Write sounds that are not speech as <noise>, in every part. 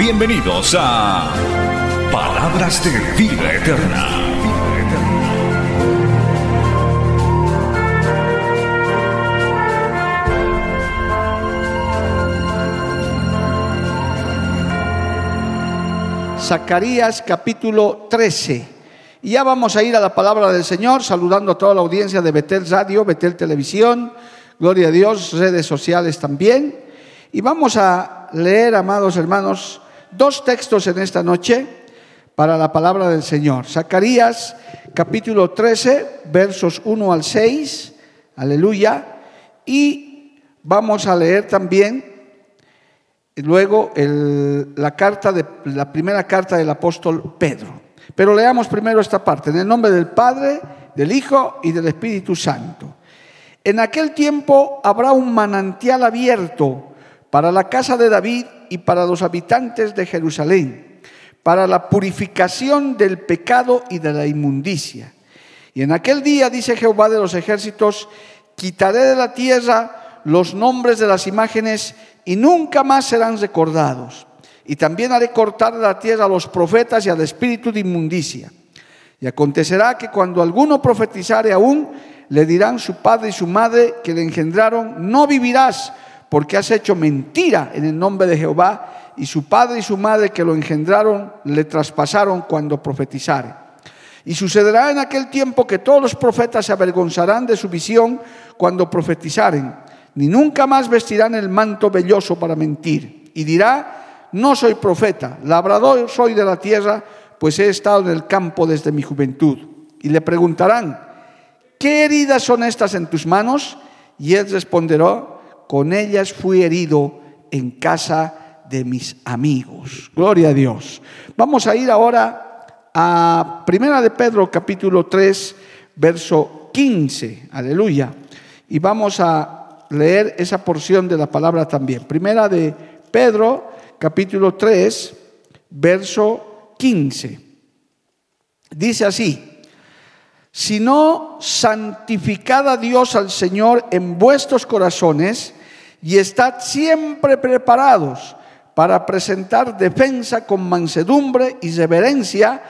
Bienvenidos a Palabras de Vida Eterna. Zacarías capítulo 13. Y ya vamos a ir a la palabra del Señor, saludando a toda la audiencia de Betel Radio, Betel Televisión, Gloria a Dios, redes sociales también. Y vamos a leer, amados hermanos, dos textos en esta noche para la palabra del Señor. Zacarías capítulo 13, versos 1 al 6, aleluya. Y vamos a leer también luego la, carta de, la primera carta del apóstol Pedro. Pero leamos primero esta parte, en el nombre del Padre, del Hijo y del Espíritu Santo. En aquel tiempo habrá un manantial abierto para la casa de David y para los habitantes de Jerusalén, para la purificación del pecado y de la inmundicia. Y en aquel día, dice Jehová de los ejércitos, quitaré de la tierra los nombres de las imágenes y nunca más serán recordados. Y también haré cortar de la tierra a los profetas y al espíritu de inmundicia. Y acontecerá que cuando alguno profetizare aún, le dirán su padre y su madre que le engendraron, no vivirás, porque has hecho mentira en el nombre de Jehová, y su padre y su madre que lo engendraron le traspasaron cuando profetizare. Y sucederá en aquel tiempo que todos los profetas se avergonzarán de su visión cuando profetizaren, ni nunca más vestirán el manto velloso para mentir. Y dirá, no soy profeta, labrador soy de la tierra, pues he estado en el campo desde mi juventud. Y le preguntarán, ¿qué heridas son estas en tus manos? Y él responderá, con ellas fui herido en casa de mis amigos. Gloria a Dios. Vamos a ir ahora a Primera de Pedro capítulo 3, verso 15. Aleluya. Y vamos a leer esa porción de la palabra también. Primera de Pedro capítulo 3, verso 15. Dice así, si no santificad a Dios al Señor en vuestros corazones y estad siempre preparados para presentar defensa con mansedumbre y reverencia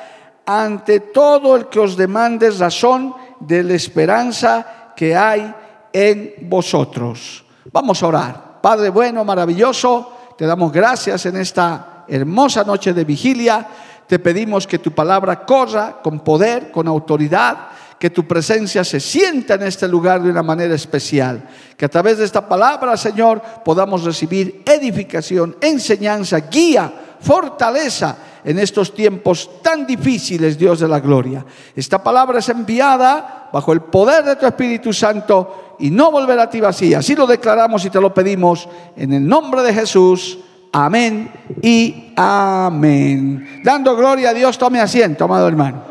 ante todo el que os demande razón de la esperanza que hay en vosotros. Vamos a orar. Padre bueno, maravilloso, te damos gracias en esta hermosa noche de vigilia. Te pedimos que tu palabra corra con poder, con autoridad, que tu presencia se sienta en este lugar de una manera especial. Que a través de esta palabra, Señor, podamos recibir edificación, enseñanza, guía, fortaleza en estos tiempos tan difíciles, Dios de la gloria. Esta palabra es enviada bajo el poder de tu Espíritu Santo y no volverá a ti vacía. Así lo declaramos y te lo pedimos en el nombre de Jesús. Amén y amén. Dando gloria a Dios, tome asiento, amado hermano.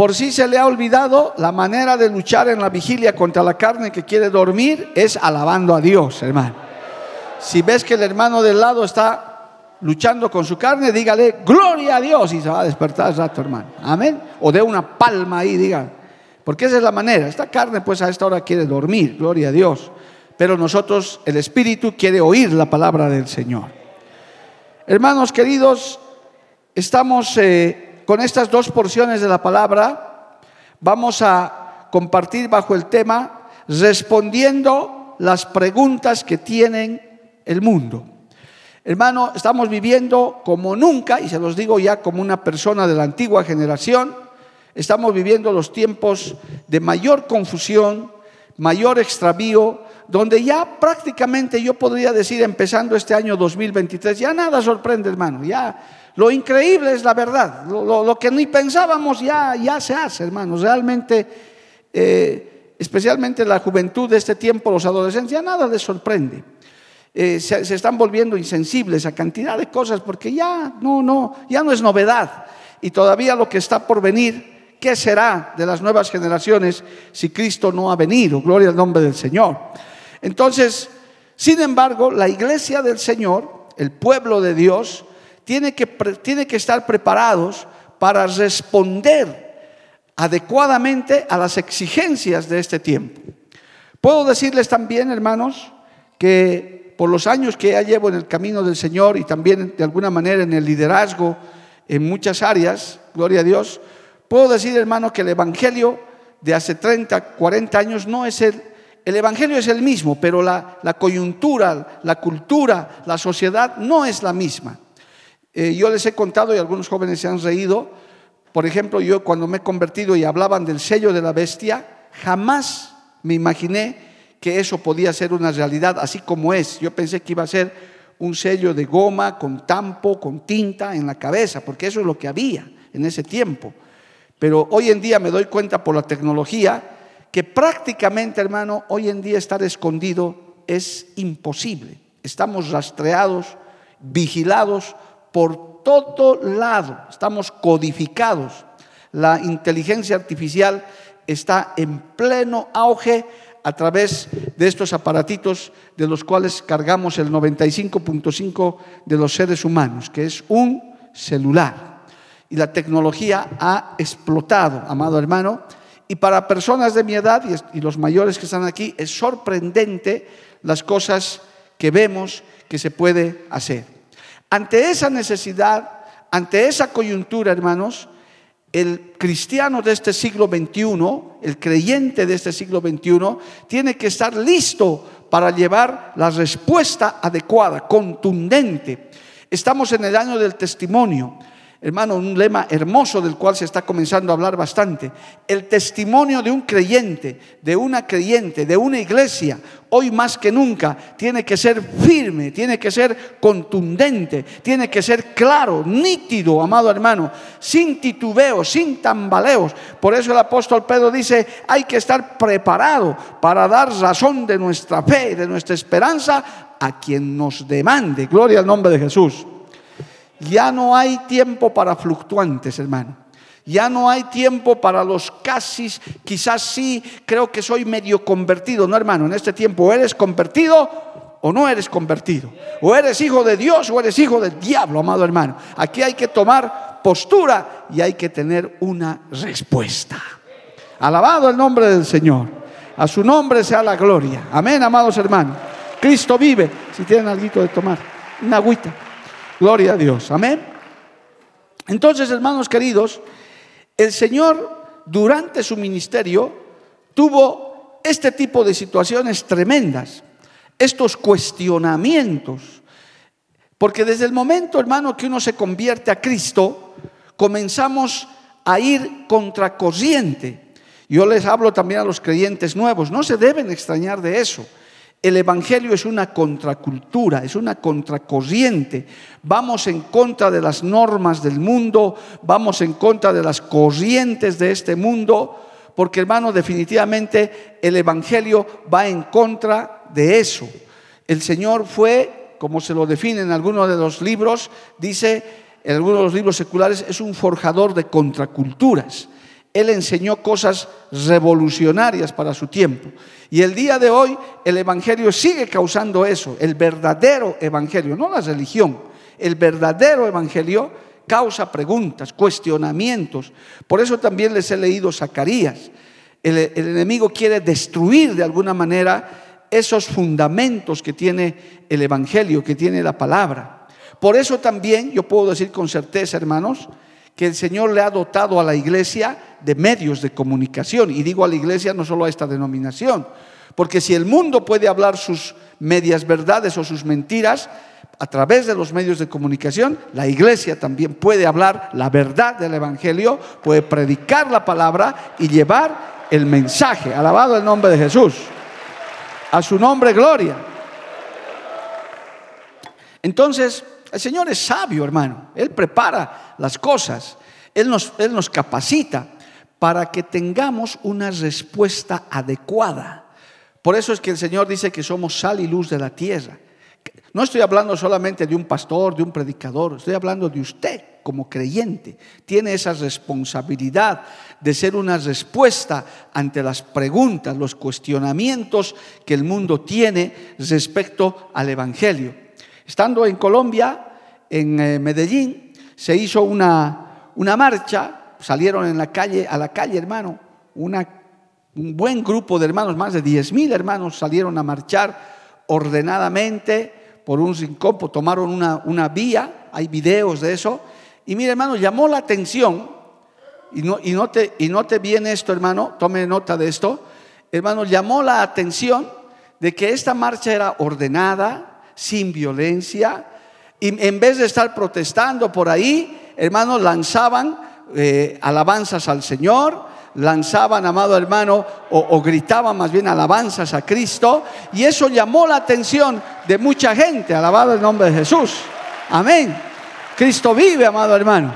Por si se le ha olvidado, la manera de luchar en la vigilia contra la carne que quiere dormir es alabando a Dios, hermano. Si ves que el hermano del lado está luchando con su carne, dígale, gloria a Dios, y se va a despertar rato, hermano. Amén. O de una palma ahí, diga. Porque esa es la manera. Esta carne, pues a esta hora quiere dormir, gloria a Dios. Pero nosotros, el Espíritu quiere oír la palabra del Señor. Hermanos queridos, estamos eh, con estas dos porciones de la palabra. Vamos a compartir bajo el tema respondiendo las preguntas que tienen el mundo. Hermano, estamos viviendo como nunca, y se los digo ya como una persona de la antigua generación, estamos viviendo los tiempos de mayor confusión, mayor extravío, donde ya prácticamente yo podría decir, empezando este año 2023, ya nada sorprende, hermano, ya lo increíble es la verdad, lo, que ni pensábamos ya, ya se hace, hermano, realmente, eh, especialmente la juventud de este tiempo, los adolescentes, ya nada les sorprende. eh, se, se, están volviendo insensibles a cantidad de cosas porque ya no, no, ya no es novedad. Y todavía lo que está por venir, ¿qué será de las nuevas generaciones si Cristo no ha venido? Gloria al nombre del Señor. Entonces, sin embargo, la iglesia del Señor, el pueblo de Dios, tiene que, que estar preparados para responder adecuadamente a las exigencias de este tiempo. Puedo decirles también, hermanos, que por los años que ya llevo en el camino del Señor y también de alguna manera en el liderazgo en muchas áreas, gloria a Dios, puedo decir, hermano, que el Evangelio de hace 30, 40 años no es el, el Evangelio es el mismo, pero la, la coyuntura, la cultura, la sociedad no es la misma. Eh, yo les he contado y algunos jóvenes se han reído, por ejemplo, yo cuando me he convertido y hablaban del sello de la bestia, jamás me imaginé que eso podía ser una realidad así como es. Yo pensé que iba a ser un sello de goma con tampo, con tinta en la cabeza, porque eso es lo que había en ese tiempo. Pero hoy en día me doy cuenta por la tecnología que prácticamente, hermano, hoy en día estar escondido es imposible. Estamos rastreados, vigilados por todo lado, estamos codificados. La inteligencia artificial está en pleno auge a través de estos aparatitos de los cuales cargamos el 95.5 de los seres humanos, que es un celular. Y la tecnología ha explotado, amado hermano, y para personas de mi edad y los mayores que están aquí, es sorprendente las cosas que vemos que se puede hacer. Ante esa necesidad, ante esa coyuntura, hermanos, el cristiano de este siglo XXI, el creyente de este siglo XXI, tiene que estar listo para llevar la respuesta adecuada, contundente. Estamos en el año del testimonio. Hermano, un lema hermoso del cual se está comenzando a hablar bastante. El testimonio de un creyente, de una creyente, de una iglesia, hoy más que nunca, tiene que ser firme, tiene que ser contundente, tiene que ser claro, nítido, amado hermano, sin titubeos, sin tambaleos. Por eso el apóstol Pedro dice, hay que estar preparado para dar razón de nuestra fe, de nuestra esperanza a quien nos demande. Gloria al nombre de Jesús. Ya no hay tiempo para fluctuantes, hermano. Ya no hay tiempo para los casi, quizás sí, creo que soy medio convertido. No, hermano, en este tiempo eres convertido o no eres convertido. O eres hijo de Dios o eres hijo del diablo, amado hermano. Aquí hay que tomar postura y hay que tener una respuesta. Alabado el nombre del Señor. A su nombre sea la gloria. Amén, amados hermanos. Cristo vive. Si tienen algo de tomar, una agüita. Gloria a Dios. Amén. Entonces, hermanos queridos, el Señor durante su ministerio tuvo este tipo de situaciones tremendas, estos cuestionamientos. Porque desde el momento, hermano, que uno se convierte a Cristo, comenzamos a ir contracorriente. Yo les hablo también a los creyentes nuevos, no se deben extrañar de eso. El Evangelio es una contracultura, es una contracorriente. Vamos en contra de las normas del mundo, vamos en contra de las corrientes de este mundo, porque hermano, definitivamente el Evangelio va en contra de eso. El Señor fue, como se lo define en algunos de los libros, dice, en algunos de los libros seculares, es un forjador de contraculturas. Él enseñó cosas revolucionarias para su tiempo. Y el día de hoy el Evangelio sigue causando eso, el verdadero Evangelio, no la religión, el verdadero Evangelio causa preguntas, cuestionamientos. Por eso también les he leído Zacarías. El, el enemigo quiere destruir de alguna manera esos fundamentos que tiene el Evangelio, que tiene la palabra. Por eso también yo puedo decir con certeza, hermanos, que el Señor le ha dotado a la iglesia de medios de comunicación. Y digo a la iglesia no solo a esta denominación, porque si el mundo puede hablar sus medias verdades o sus mentiras a través de los medios de comunicación, la iglesia también puede hablar la verdad del Evangelio, puede predicar la palabra y llevar el mensaje. Alabado el nombre de Jesús. A su nombre, gloria. Entonces, el Señor es sabio, hermano. Él prepara las cosas. Él nos, Él nos capacita para que tengamos una respuesta adecuada. Por eso es que el Señor dice que somos sal y luz de la tierra. No estoy hablando solamente de un pastor, de un predicador, estoy hablando de usted como creyente. Tiene esa responsabilidad de ser una respuesta ante las preguntas, los cuestionamientos que el mundo tiene respecto al Evangelio. Estando en Colombia, en eh, Medellín, se hizo una, una marcha, salieron en la calle, a la calle, hermano, un buen grupo de hermanos, más de 10 mil hermanos salieron a marchar ordenadamente por un rincón, tomaron una, una vía, hay videos de eso, y mire hermano, llamó la atención, y no, y, no te, y no te viene esto hermano, tome nota de esto, hermano, llamó la atención de que esta marcha era ordenada, sin violencia, y en vez de estar protestando por ahí, hermanos, lanzaban eh, alabanzas al Señor, lanzaban, amado hermano, o, gritaban más bien alabanzas a Cristo, y eso llamó la atención de mucha gente, alabado el nombre de Jesús. Amén. Cristo vive, amado hermano.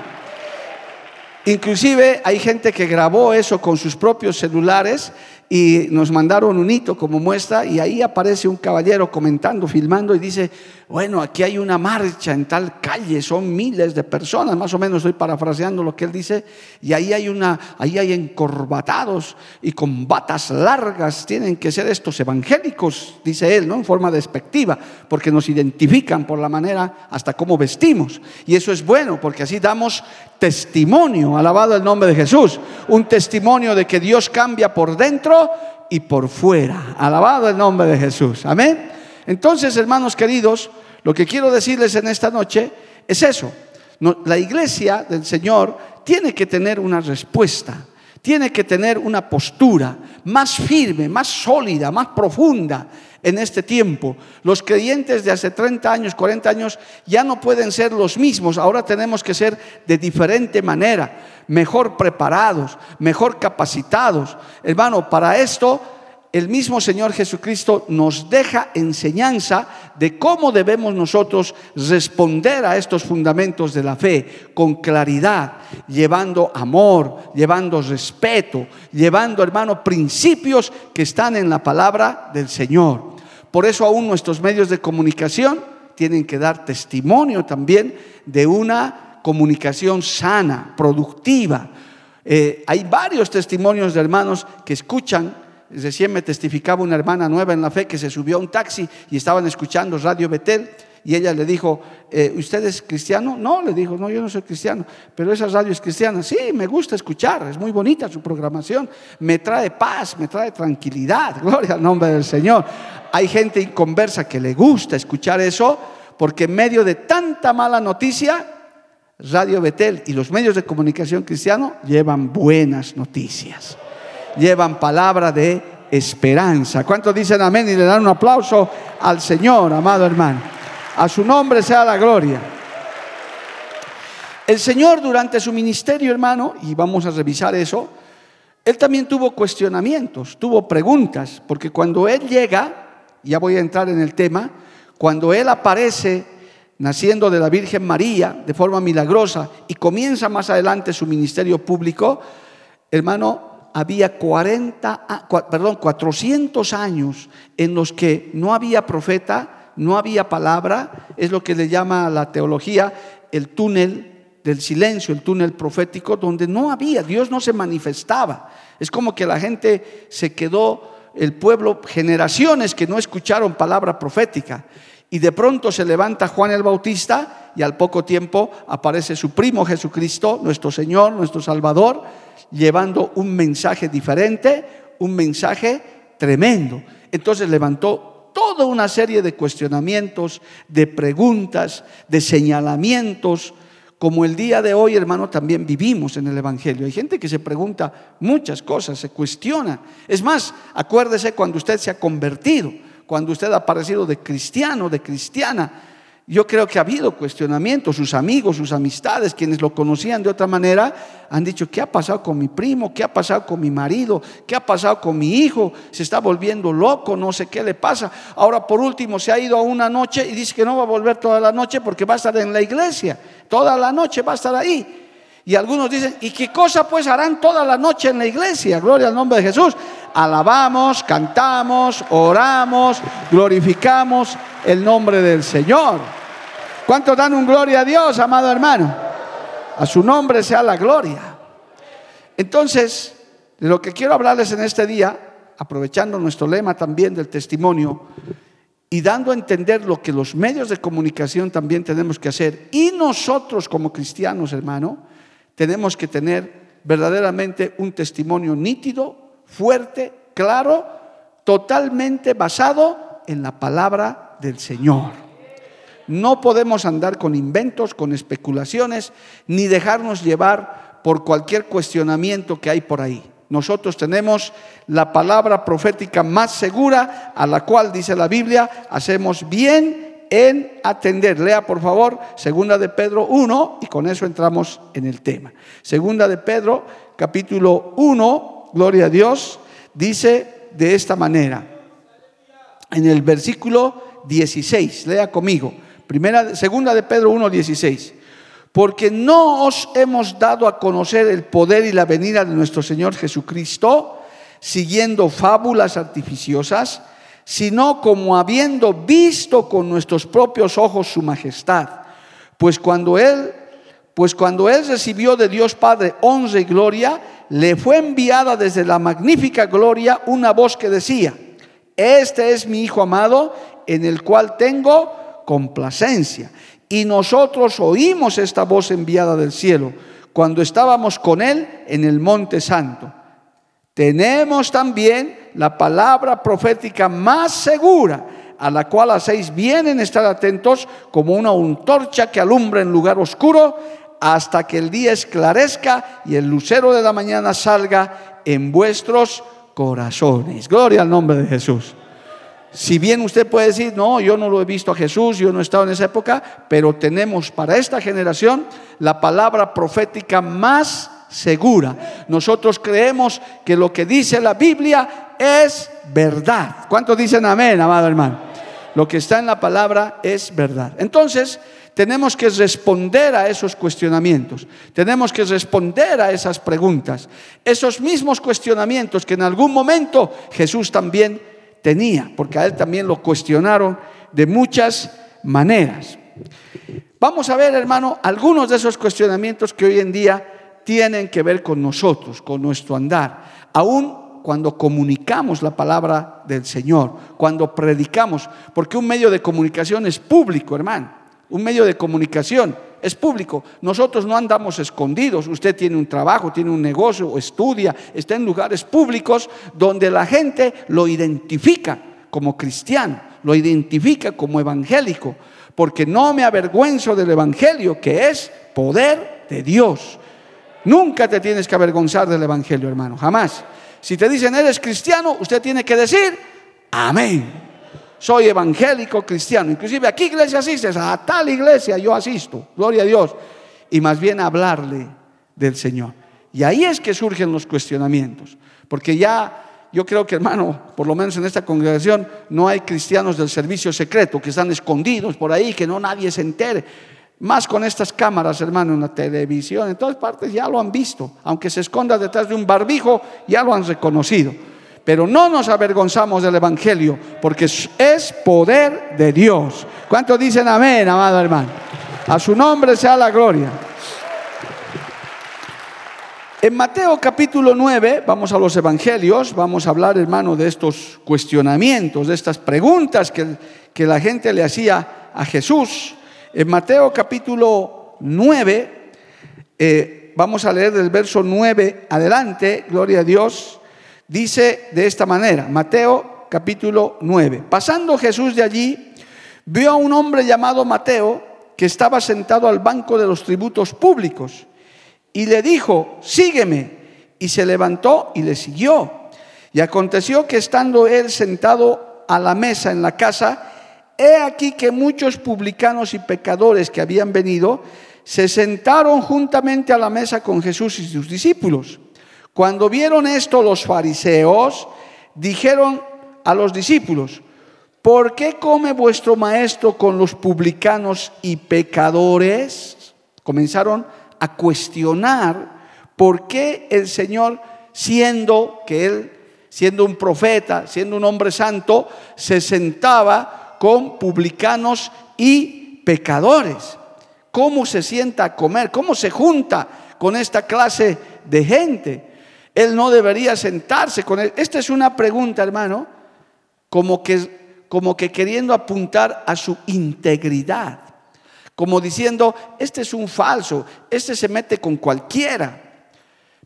Inclusive hay gente que grabó eso con sus propios celulares y nos mandaron un hito como muestra y ahí aparece un caballero comentando, filmando y dice, bueno, aquí hay una marcha en tal calle, son miles de personas, más o menos estoy parafraseando lo que él dice, y ahí hay una, ahí hay encorbatados y con batas largas, tienen que ser estos evangélicos, dice él, ¿no? En forma despectiva, porque nos identifican por la manera hasta cómo vestimos. Y eso es bueno, porque así damos testimonio, alabado el nombre de Jesús, un testimonio de que Dios cambia por dentro y por fuera. Alabado el nombre de Jesús. Amén. Entonces, hermanos queridos, lo que quiero decirles en esta noche es eso. la iglesia del Señor tiene que tener una respuesta, tiene que tener una postura más firme, más sólida, más profunda en este tiempo. Los creyentes de hace 30 años, 40 años, ya no pueden ser los mismos. Ahora tenemos que ser de diferente manera, mejor preparados, mejor capacitados. Hermano, para esto el mismo Señor Jesucristo nos deja enseñanza de cómo debemos nosotros responder a estos fundamentos de la fe con claridad, llevando amor, llevando respeto, llevando, hermano, principios que están en la palabra del Señor. Por eso aún nuestros medios de comunicación tienen que dar testimonio también de una comunicación sana, productiva. Eh, hay varios testimonios de hermanos que escuchan Recién me testificaba una hermana nueva en la fe que se subió a un taxi y estaban escuchando Radio Betel y ella le dijo, eh, ¿usted es cristiano? No, le dijo, no, yo no soy cristiano, pero esa radio es cristiana. Sí, me gusta escuchar, es muy bonita su programación, me trae paz, me trae tranquilidad, <laughs> gloria al nombre del Señor. Hay gente inconversa que le gusta escuchar eso porque en medio de tanta mala noticia, Radio Betel y los medios de comunicación cristiano llevan buenas noticias llevan palabra de esperanza. ¿Cuántos dicen amén y le dan un aplauso al Señor, amado hermano? A su nombre sea la gloria. El Señor durante su ministerio, hermano, y vamos a revisar eso, Él también tuvo cuestionamientos, tuvo preguntas, porque cuando Él llega, ya voy a entrar en el tema, cuando Él aparece naciendo de la Virgen María de forma milagrosa y comienza más adelante su ministerio público, hermano, había 40, perdón, 400 años en los que no había profeta, no había palabra, es lo que le llama la teología el túnel del silencio, el túnel profético, donde no había, Dios no se manifestaba. Es como que la gente se quedó, el pueblo, generaciones que no escucharon palabra profética. Y de pronto se levanta Juan el Bautista y al poco tiempo aparece su primo Jesucristo, nuestro Señor, nuestro Salvador, llevando un mensaje diferente, un mensaje tremendo. Entonces levantó toda una serie de cuestionamientos, de preguntas, de señalamientos, como el día de hoy, hermano, también vivimos en el Evangelio. Hay gente que se pregunta muchas cosas, se cuestiona. Es más, acuérdese cuando usted se ha convertido, cuando usted ha aparecido de cristiano, de cristiana yo creo que ha habido cuestionamientos, sus amigos, sus amistades, quienes lo conocían de otra manera, han dicho, ¿qué ha pasado con mi primo? ¿Qué ha pasado con mi marido? ¿Qué ha pasado con mi hijo? Se está volviendo loco, no sé qué le pasa. Ahora por último se ha ido a una noche y dice que no va a volver toda la noche porque va a estar en la iglesia, toda la noche va a estar ahí. Y algunos dicen, ¿y qué cosa pues harán toda la noche en la iglesia? Gloria al nombre de Jesús. Alabamos, cantamos, oramos, glorificamos el nombre del Señor. ¿Cuántos dan un gloria a Dios, amado hermano? A su nombre sea la gloria. Entonces, de lo que quiero hablarles en este día, aprovechando nuestro lema también del testimonio y dando a entender lo que los medios de comunicación también tenemos que hacer, y nosotros como cristianos, hermano, tenemos que tener verdaderamente un testimonio nítido, fuerte, claro, totalmente basado en la palabra del Señor. No podemos andar con inventos, con especulaciones, ni dejarnos llevar por cualquier cuestionamiento que hay por ahí. Nosotros tenemos la palabra profética más segura, a la cual dice la Biblia, hacemos bien en atender. Lea por favor, segunda de Pedro 1 y con eso entramos en el tema. Segunda de Pedro, capítulo 1, gloria a Dios, dice de esta manera. En el versículo 16, lea conmigo. Primera, segunda de Pedro 1, 16. Porque no os hemos dado a conocer el poder y la venida de nuestro Señor Jesucristo, siguiendo fábulas artificiosas, sino como habiendo visto con nuestros propios ojos su majestad. Pues cuando él, pues cuando él recibió de Dios Padre honra y gloria, le fue enviada desde la magnífica gloria una voz que decía: Este es mi hijo amado, en el cual tengo complacencia. Y nosotros oímos esta voz enviada del cielo cuando estábamos con él en el monte santo. Tenemos también la palabra profética más segura, a la cual hacéis bien en estar atentos como una antorcha que alumbra en lugar oscuro hasta que el día esclarezca y el lucero de la mañana salga en vuestros corazones. Gloria al nombre de Jesús. Si bien usted puede decir, no, yo no lo he visto a Jesús, yo no he estado en esa época, pero tenemos para esta generación la palabra profética más segura. Nosotros creemos que lo que dice la Biblia es verdad. ¿Cuántos dicen amén, amado hermano? Lo que está en la palabra es verdad. Entonces, tenemos que responder a esos cuestionamientos, tenemos que responder a esas preguntas, esos mismos cuestionamientos que en algún momento Jesús también tenía, porque a él también lo cuestionaron de muchas maneras. Vamos a ver, hermano, algunos de esos cuestionamientos que hoy en día tienen que ver con nosotros, con nuestro andar. Aún cuando comunicamos la palabra del Señor, cuando predicamos, porque un medio de comunicación es público, hermano. Un medio de comunicación es público. Nosotros no andamos escondidos. Usted tiene un trabajo, tiene un negocio, estudia, está en lugares públicos donde la gente lo identifica como cristiano, lo identifica como evangélico, porque no me avergüenzo del evangelio, que es poder de Dios. Nunca te tienes que avergonzar del Evangelio, hermano, jamás. Si te dicen eres cristiano, usted tiene que decir, amén. Soy evangélico cristiano. Inclusive, ¿a qué iglesia asistes? A tal iglesia yo asisto, gloria a Dios. Y más bien hablarle del Señor. Y ahí es que surgen los cuestionamientos. Porque ya yo creo que, hermano, por lo menos en esta congregación, no hay cristianos del servicio secreto que están escondidos por ahí, que no nadie se entere. Más con estas cámaras, hermano, en la televisión, en todas partes ya lo han visto. Aunque se esconda detrás de un barbijo, ya lo han reconocido. Pero no nos avergonzamos del Evangelio, porque es poder de Dios. ¿Cuántos dicen amén, amado hermano? A su nombre sea la gloria. En Mateo capítulo 9, vamos a los evangelios, vamos a hablar, hermano, de estos cuestionamientos, de estas preguntas que, que la gente le hacía a Jesús. En Mateo capítulo 9, eh, vamos a leer del verso 9 adelante, gloria a Dios, dice de esta manera, Mateo capítulo 9. Pasando Jesús de allí, vio a un hombre llamado Mateo que estaba sentado al banco de los tributos públicos y le dijo, sígueme. Y se levantó y le siguió. Y aconteció que estando él sentado a la mesa en la casa, He aquí que muchos publicanos y pecadores que habían venido se sentaron juntamente a la mesa con Jesús y sus discípulos. Cuando vieron esto los fariseos, dijeron a los discípulos, ¿por qué come vuestro maestro con los publicanos y pecadores? Comenzaron a cuestionar por qué el Señor, siendo que Él, siendo un profeta, siendo un hombre santo, se sentaba con publicanos y pecadores. ¿Cómo se sienta a comer? ¿Cómo se junta con esta clase de gente? Él no debería sentarse con él. Esta es una pregunta, hermano, como que, como que queriendo apuntar a su integridad, como diciendo, este es un falso, este se mete con cualquiera.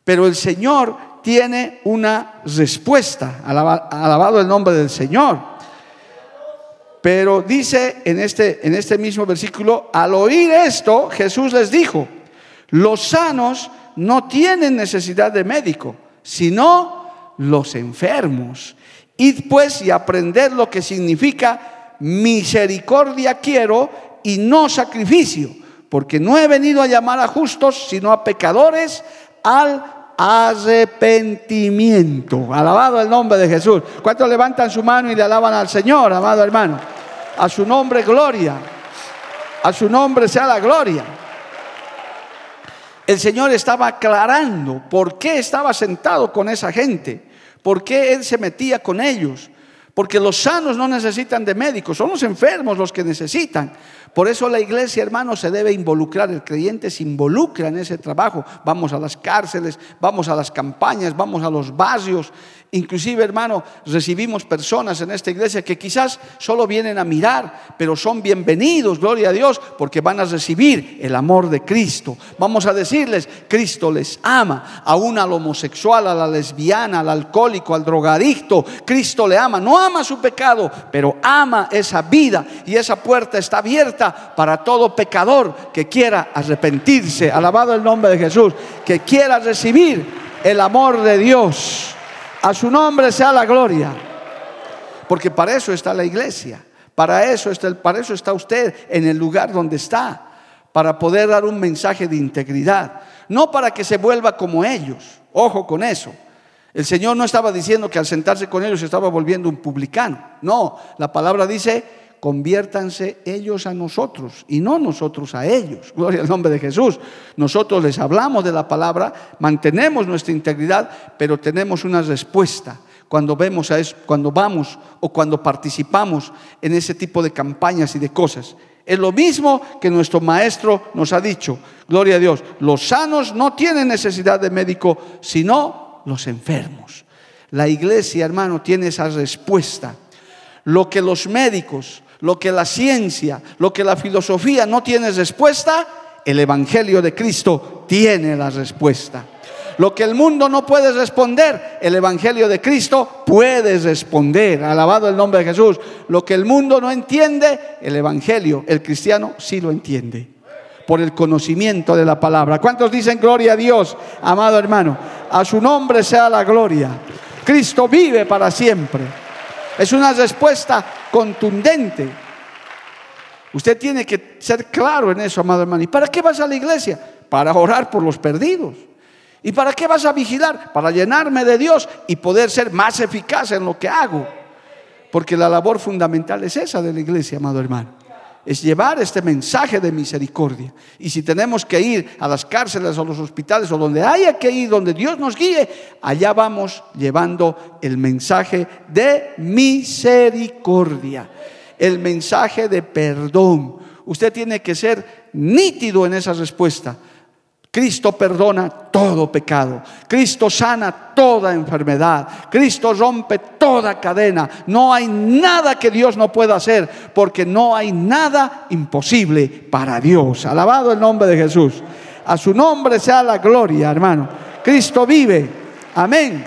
Pero el Señor tiene una respuesta, alabado el nombre del Señor. Pero dice en este, en este mismo versículo, al oír esto, Jesús les dijo, los sanos no tienen necesidad de médico, sino los enfermos. Id pues y aprender lo que significa misericordia quiero y no sacrificio, porque no he venido a llamar a justos, sino a pecadores al arrepentimiento. Alabado el nombre de Jesús. ¿Cuántos levantan su mano y le alaban al Señor, amado hermano? A su nombre gloria. A su nombre sea la gloria el Señor estaba aclarando por qué estaba sentado con esa gente, por qué Él se metía con ellos. Porque los sanos no necesitan de médicos, son los enfermos los que necesitan. Por eso la iglesia, hermano, se debe involucrar. El creyente se involucra en ese trabajo. Vamos a las cárceles, vamos a las campañas, vamos a los barrios, Inclusive, hermano, recibimos personas en esta iglesia que quizás solo vienen a mirar, pero son bienvenidos, gloria a Dios, porque van a recibir el amor de Cristo. Vamos a decirles, Cristo les ama, aún al homosexual, a la lesbiana, al alcohólico, al drogadicto, Cristo le ama. No ama su pecado, pero ama esa vida y esa puerta está abierta para todo pecador que quiera arrepentirse. Alabado el nombre de Jesús, que quiera recibir el amor de Dios. A su nombre sea la gloria. Porque para eso está la iglesia. Para eso está, para eso está usted en el lugar donde está. Para poder dar un mensaje de integridad. No para que se vuelva como ellos. Ojo con eso. El Señor no estaba diciendo que al sentarse con ellos se estaba volviendo un publicano. No, la palabra dice, conviértanse ellos a nosotros y no nosotros a ellos. <laughs> Gloria al nombre de Jesús. Nosotros les hablamos de la palabra, mantenemos nuestra integridad, pero tenemos una respuesta cuando vemos a eso, cuando vamos o cuando participamos en ese tipo de campañas y de cosas. Es lo mismo que nuestro maestro nos ha dicho. Gloria a Dios. Los sanos no tienen necesidad de médico, sino los enfermos. La iglesia, hermano, tiene esa respuesta. Lo que los médicos, lo que la ciencia, lo que la filosofía no tiene respuesta, el Evangelio de Cristo tiene la respuesta. Lo que el mundo no puede responder, el Evangelio de Cristo puede responder. Alabado el nombre de Jesús. Lo que el mundo no entiende, el Evangelio, el cristiano sí lo entiende. Por el conocimiento de la palabra. ¿Cuántos dicen gloria a Dios, amado hermano? A su nombre sea la gloria. Cristo vive para siempre. Es una respuesta contundente. Usted tiene que ser claro en eso, amado hermano. ¿Y para qué vas a la iglesia? Para orar por los perdidos. ¿Y para qué vas a vigilar? Para llenarme de Dios y poder ser más eficaz en lo que hago. Porque la labor fundamental es esa de la iglesia, amado hermano es llevar este mensaje de misericordia. Y si tenemos que ir a las cárceles o los hospitales o donde haya que ir, donde Dios nos guíe, allá vamos llevando el mensaje de misericordia, el mensaje de perdón. Usted tiene que ser nítido en esa respuesta. Cristo perdona todo pecado. Cristo sana toda enfermedad. Cristo rompe toda cadena. No hay nada que Dios no pueda hacer porque no hay nada imposible para Dios. Alabado el nombre de Jesús. A su nombre sea la gloria, hermano. Cristo vive. Amén.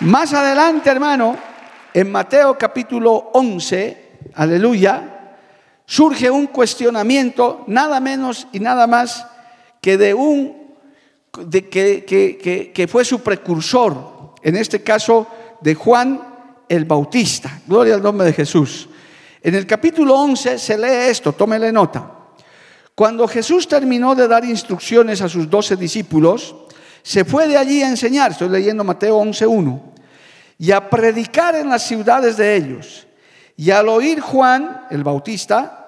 Más adelante, hermano, en Mateo capítulo 11, aleluya surge un cuestionamiento nada menos y nada más que de un de que, que, que, fue su precursor, en este caso de Juan el Bautista. Gloria al nombre de Jesús. En el capítulo 11 se lee esto, tómele nota. Cuando Jesús terminó de dar instrucciones a sus doce discípulos, se fue de allí a enseñar, estoy leyendo Mateo 11.1, y a predicar en las ciudades de ellos. Y al oír Juan el Bautista,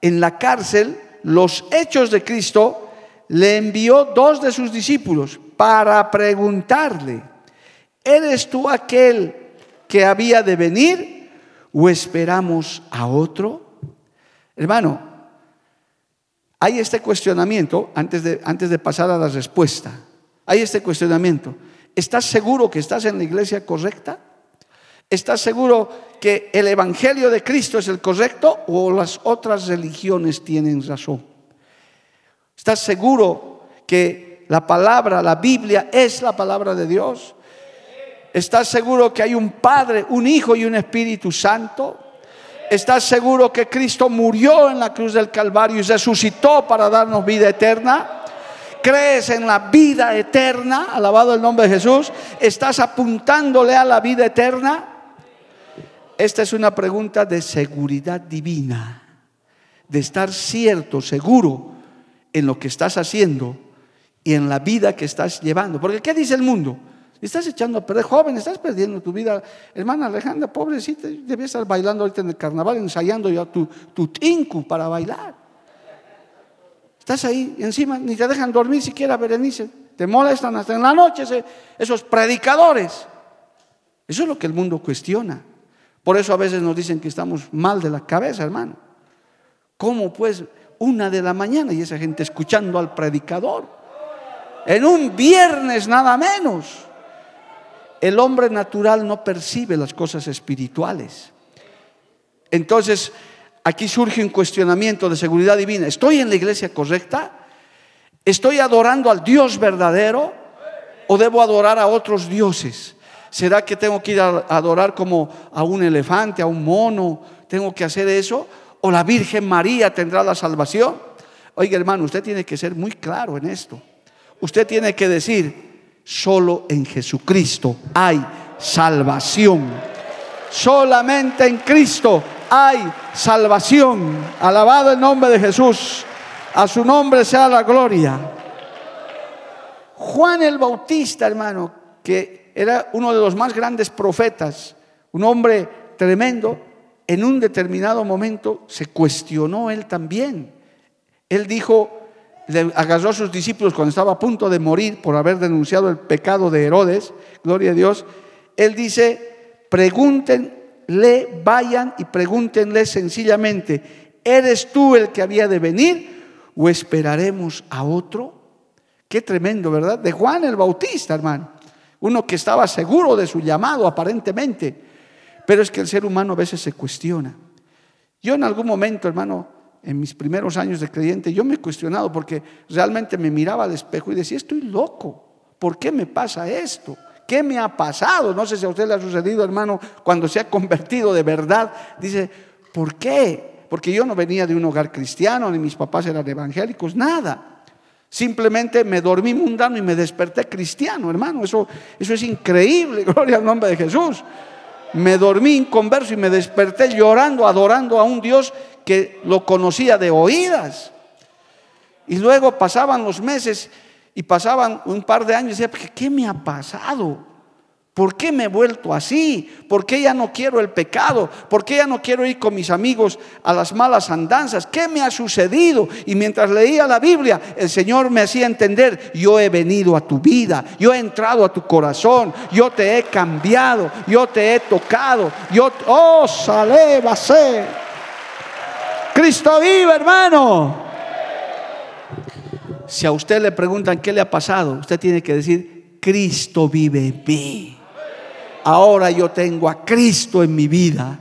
en la cárcel los hechos de Cristo, le envió dos de sus discípulos para preguntarle, ¿eres tú aquel que había de venir o esperamos a otro? Hermano, hay este cuestionamiento antes de, antes de pasar a la respuesta. Hay este cuestionamiento. ¿Estás seguro que estás en la iglesia correcta? ¿Estás seguro que el Evangelio de Cristo es el correcto o las otras religiones tienen razón? ¿Estás seguro que la palabra, la Biblia es la palabra de Dios? ¿Estás seguro que hay un Padre, un Hijo y un Espíritu Santo? ¿Estás seguro que Cristo murió en la cruz del Calvario y resucitó para darnos vida eterna? ¿Crees en la vida eterna? Alabado el nombre de Jesús. ¿Estás apuntándole a la vida eterna? Esta es una pregunta de seguridad divina, de estar cierto, seguro en lo que estás haciendo y en la vida que estás llevando. Porque ¿qué dice el mundo? Estás echando a perder, joven, estás perdiendo tu vida. Hermana Alejandra, pobrecita, debía estar bailando ahorita en el carnaval, ensayando ya tu, tu tinku para bailar. Estás ahí encima, ni te dejan dormir siquiera, Berenice. Te molestan hasta en la noche esos predicadores. Eso es lo que el mundo cuestiona. Por eso a veces nos dicen que estamos mal de la cabeza, hermano. ¿Cómo pues una de la mañana y esa gente escuchando al predicador? En un viernes nada menos. El hombre natural no percibe las cosas espirituales. Entonces, aquí surge un cuestionamiento de seguridad divina. ¿Estoy en la iglesia correcta? ¿Estoy adorando al Dios verdadero o debo adorar a otros dioses? ¿Será que tengo que ir a adorar como a un elefante, a un mono? ¿Tengo que hacer eso? ¿O la Virgen María tendrá la salvación? Oiga hermano, usted tiene que ser muy claro en esto. Usted tiene que decir, Solo en Jesucristo hay salvación. Solamente en Cristo hay salvación. Alabado el nombre de Jesús. A su nombre sea la gloria. Juan el Bautista, hermano, que era uno de los más grandes profetas, un hombre tremendo, en un determinado momento se cuestionó él también. Él dijo, le agarró a sus discípulos cuando estaba a punto de morir por haber denunciado el pecado de Herodes, gloria a Dios, él dice, pregúntenle, vayan y pregúntenle sencillamente, ¿eres tú el que había de venir o esperaremos a otro? Qué tremendo, ¿verdad? De Juan el Bautista, hermano. Uno que estaba seguro de su llamado aparentemente, pero es que el ser humano a veces se cuestiona. Yo en algún momento, hermano, en mis primeros años de creyente, yo me he cuestionado porque realmente me miraba al espejo y decía, estoy loco, ¿por qué me pasa esto? ¿Qué me ha pasado? No sé si a usted le ha sucedido, hermano, cuando se ha convertido de verdad. Dice, ¿por qué? Porque yo no venía de un hogar cristiano, ni mis papás eran evangélicos, nada. Simplemente me dormí mundano y me desperté cristiano, hermano. Eso, eso es increíble, <laughs> gloria al nombre de Jesús. Me dormí inconverso y me desperté llorando, adorando a un Dios que lo conocía de oídas. Y luego pasaban los meses y pasaban un par de años y decía, ¿qué me ha pasado? ¿Por qué me he vuelto así? ¿Por qué ya no quiero el pecado? ¿Por qué ya no quiero ir con mis amigos a las malas andanzas? ¿Qué me ha sucedido? Y mientras leía la Biblia, el Señor me hacía entender, yo he venido a tu vida, yo he entrado a tu corazón, yo te he cambiado, yo te he tocado, yo, oh, sale, ser Cristo vive, hermano. Si a usted le preguntan qué le ha pasado, usted tiene que decir, Cristo vive en. Ahora yo tengo a Cristo en mi vida.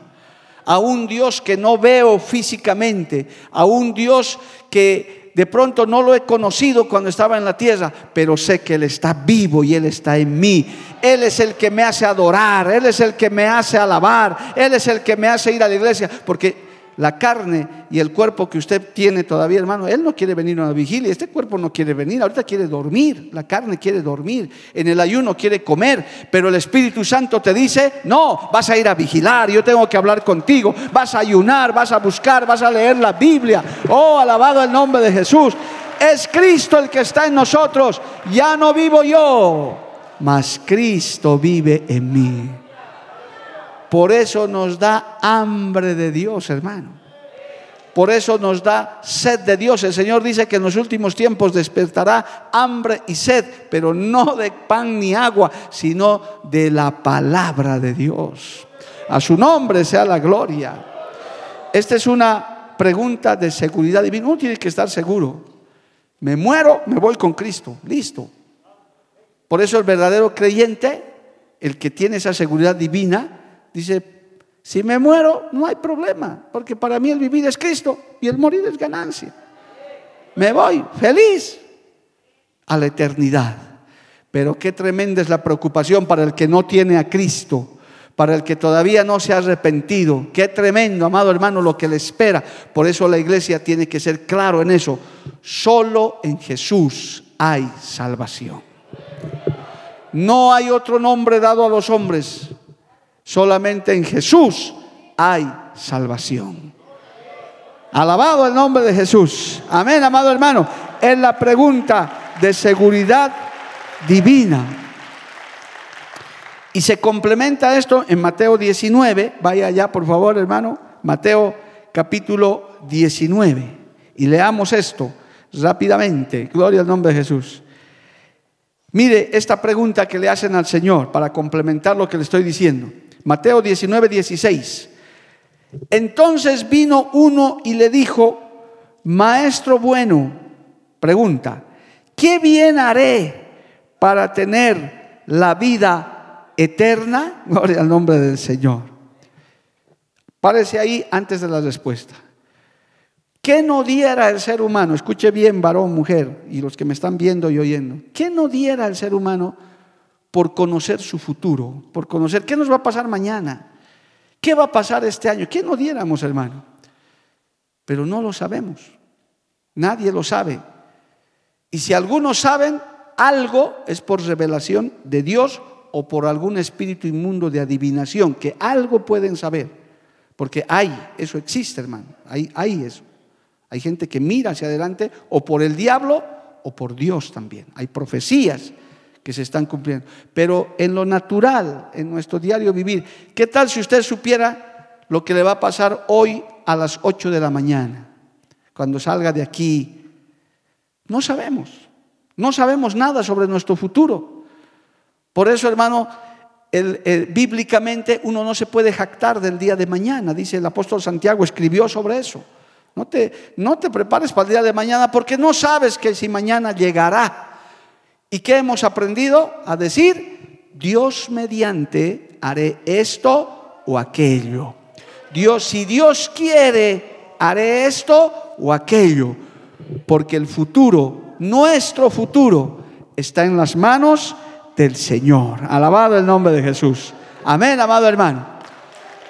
A un Dios que no veo físicamente. A un Dios que de pronto no lo he conocido cuando estaba en la tierra, pero sé que Él está vivo y Él está en mí. Él es el que me hace adorar, Él es el que me hace alabar, Él es el que me hace ir a la iglesia, porque la carne y el cuerpo que usted tiene todavía, hermano, él no quiere venir a una vigilia, este cuerpo no quiere venir, ahorita quiere dormir, la carne quiere dormir, en el ayuno quiere comer, pero el Espíritu Santo te dice, no, vas a ir a vigilar, yo tengo que hablar contigo, vas a ayunar, vas a buscar, vas a leer la Biblia, oh, alabado el nombre de Jesús, es Cristo el que está en nosotros, ya no vivo yo, mas Cristo vive en mí. Por eso nos da hambre de Dios, hermano. Por eso nos da sed de Dios. El Señor dice que en los últimos tiempos despertará hambre y sed, pero no de pan ni agua, sino de la palabra de Dios. A su nombre sea la gloria. Esta es una pregunta de seguridad divina. Uno tiene que estar seguro. Me muero, me voy con Cristo. Listo. Por eso el verdadero creyente, el que tiene esa seguridad divina, dice, si me muero, no hay problema, porque para mí el vivir es Cristo y el morir es ganancia. Me voy feliz a la eternidad. Pero qué tremenda es la preocupación para el que no tiene a Cristo, para el que todavía no se ha arrepentido. Qué tremendo, amado hermano, lo que le espera. Por eso la iglesia tiene que ser claro en eso. Solo en Jesús hay salvación. No hay otro nombre dado a los hombres Solamente en Jesús hay salvación. Alabado el nombre de Jesús. Amén, amado hermano. Es la pregunta de seguridad divina. Y se complementa esto en Mateo 19. Vaya allá, por favor, hermano. Mateo capítulo 19. Y leamos esto rápidamente. Gloria al nombre de Jesús. Mire esta pregunta que le hacen al Señor para complementar lo que le estoy diciendo. Mateo 19, 16. Entonces vino uno y le dijo, Maestro bueno, pregunta, ¿qué bien haré para tener la vida eterna? <laughs> Gloria al nombre del Señor. Párese ahí antes de la respuesta. ¿Qué no diera el ser humano? Escuche bien, varón, mujer, y los que me están viendo y oyendo. ¿Qué no diera el ser humano por conocer su futuro, por conocer qué nos va a pasar mañana, qué va a pasar este año. ¿Qué no diéramos, hermano? Pero no lo sabemos. Nadie lo sabe. Y si algunos saben algo, es por revelación de Dios o por algún espíritu inmundo de adivinación, que algo pueden saber. Porque hay, eso existe, hermano. Hay, hay eso. Hay gente que mira hacia adelante o por el diablo o por Dios también. Hay profecías que se están cumpliendo. Pero en lo natural, en nuestro diario vivir, ¿qué tal si usted supiera lo que le va a pasar hoy a las 8 de la mañana, cuando salga de aquí? No sabemos, no sabemos nada sobre nuestro futuro. Por eso, hermano, bíblicamente uno no se puede jactar del día de mañana, dice el apóstol Santiago, escribió sobre eso. No te, no te prepares para el día de mañana porque no sabes que si mañana llegará. ¿Y qué hemos aprendido? A decir, Dios mediante haré esto o aquello. Dios, si Dios quiere, haré esto o aquello. Porque el futuro, nuestro futuro, está en las manos del Señor. Alabado el nombre de Jesús. Amén, amado hermano.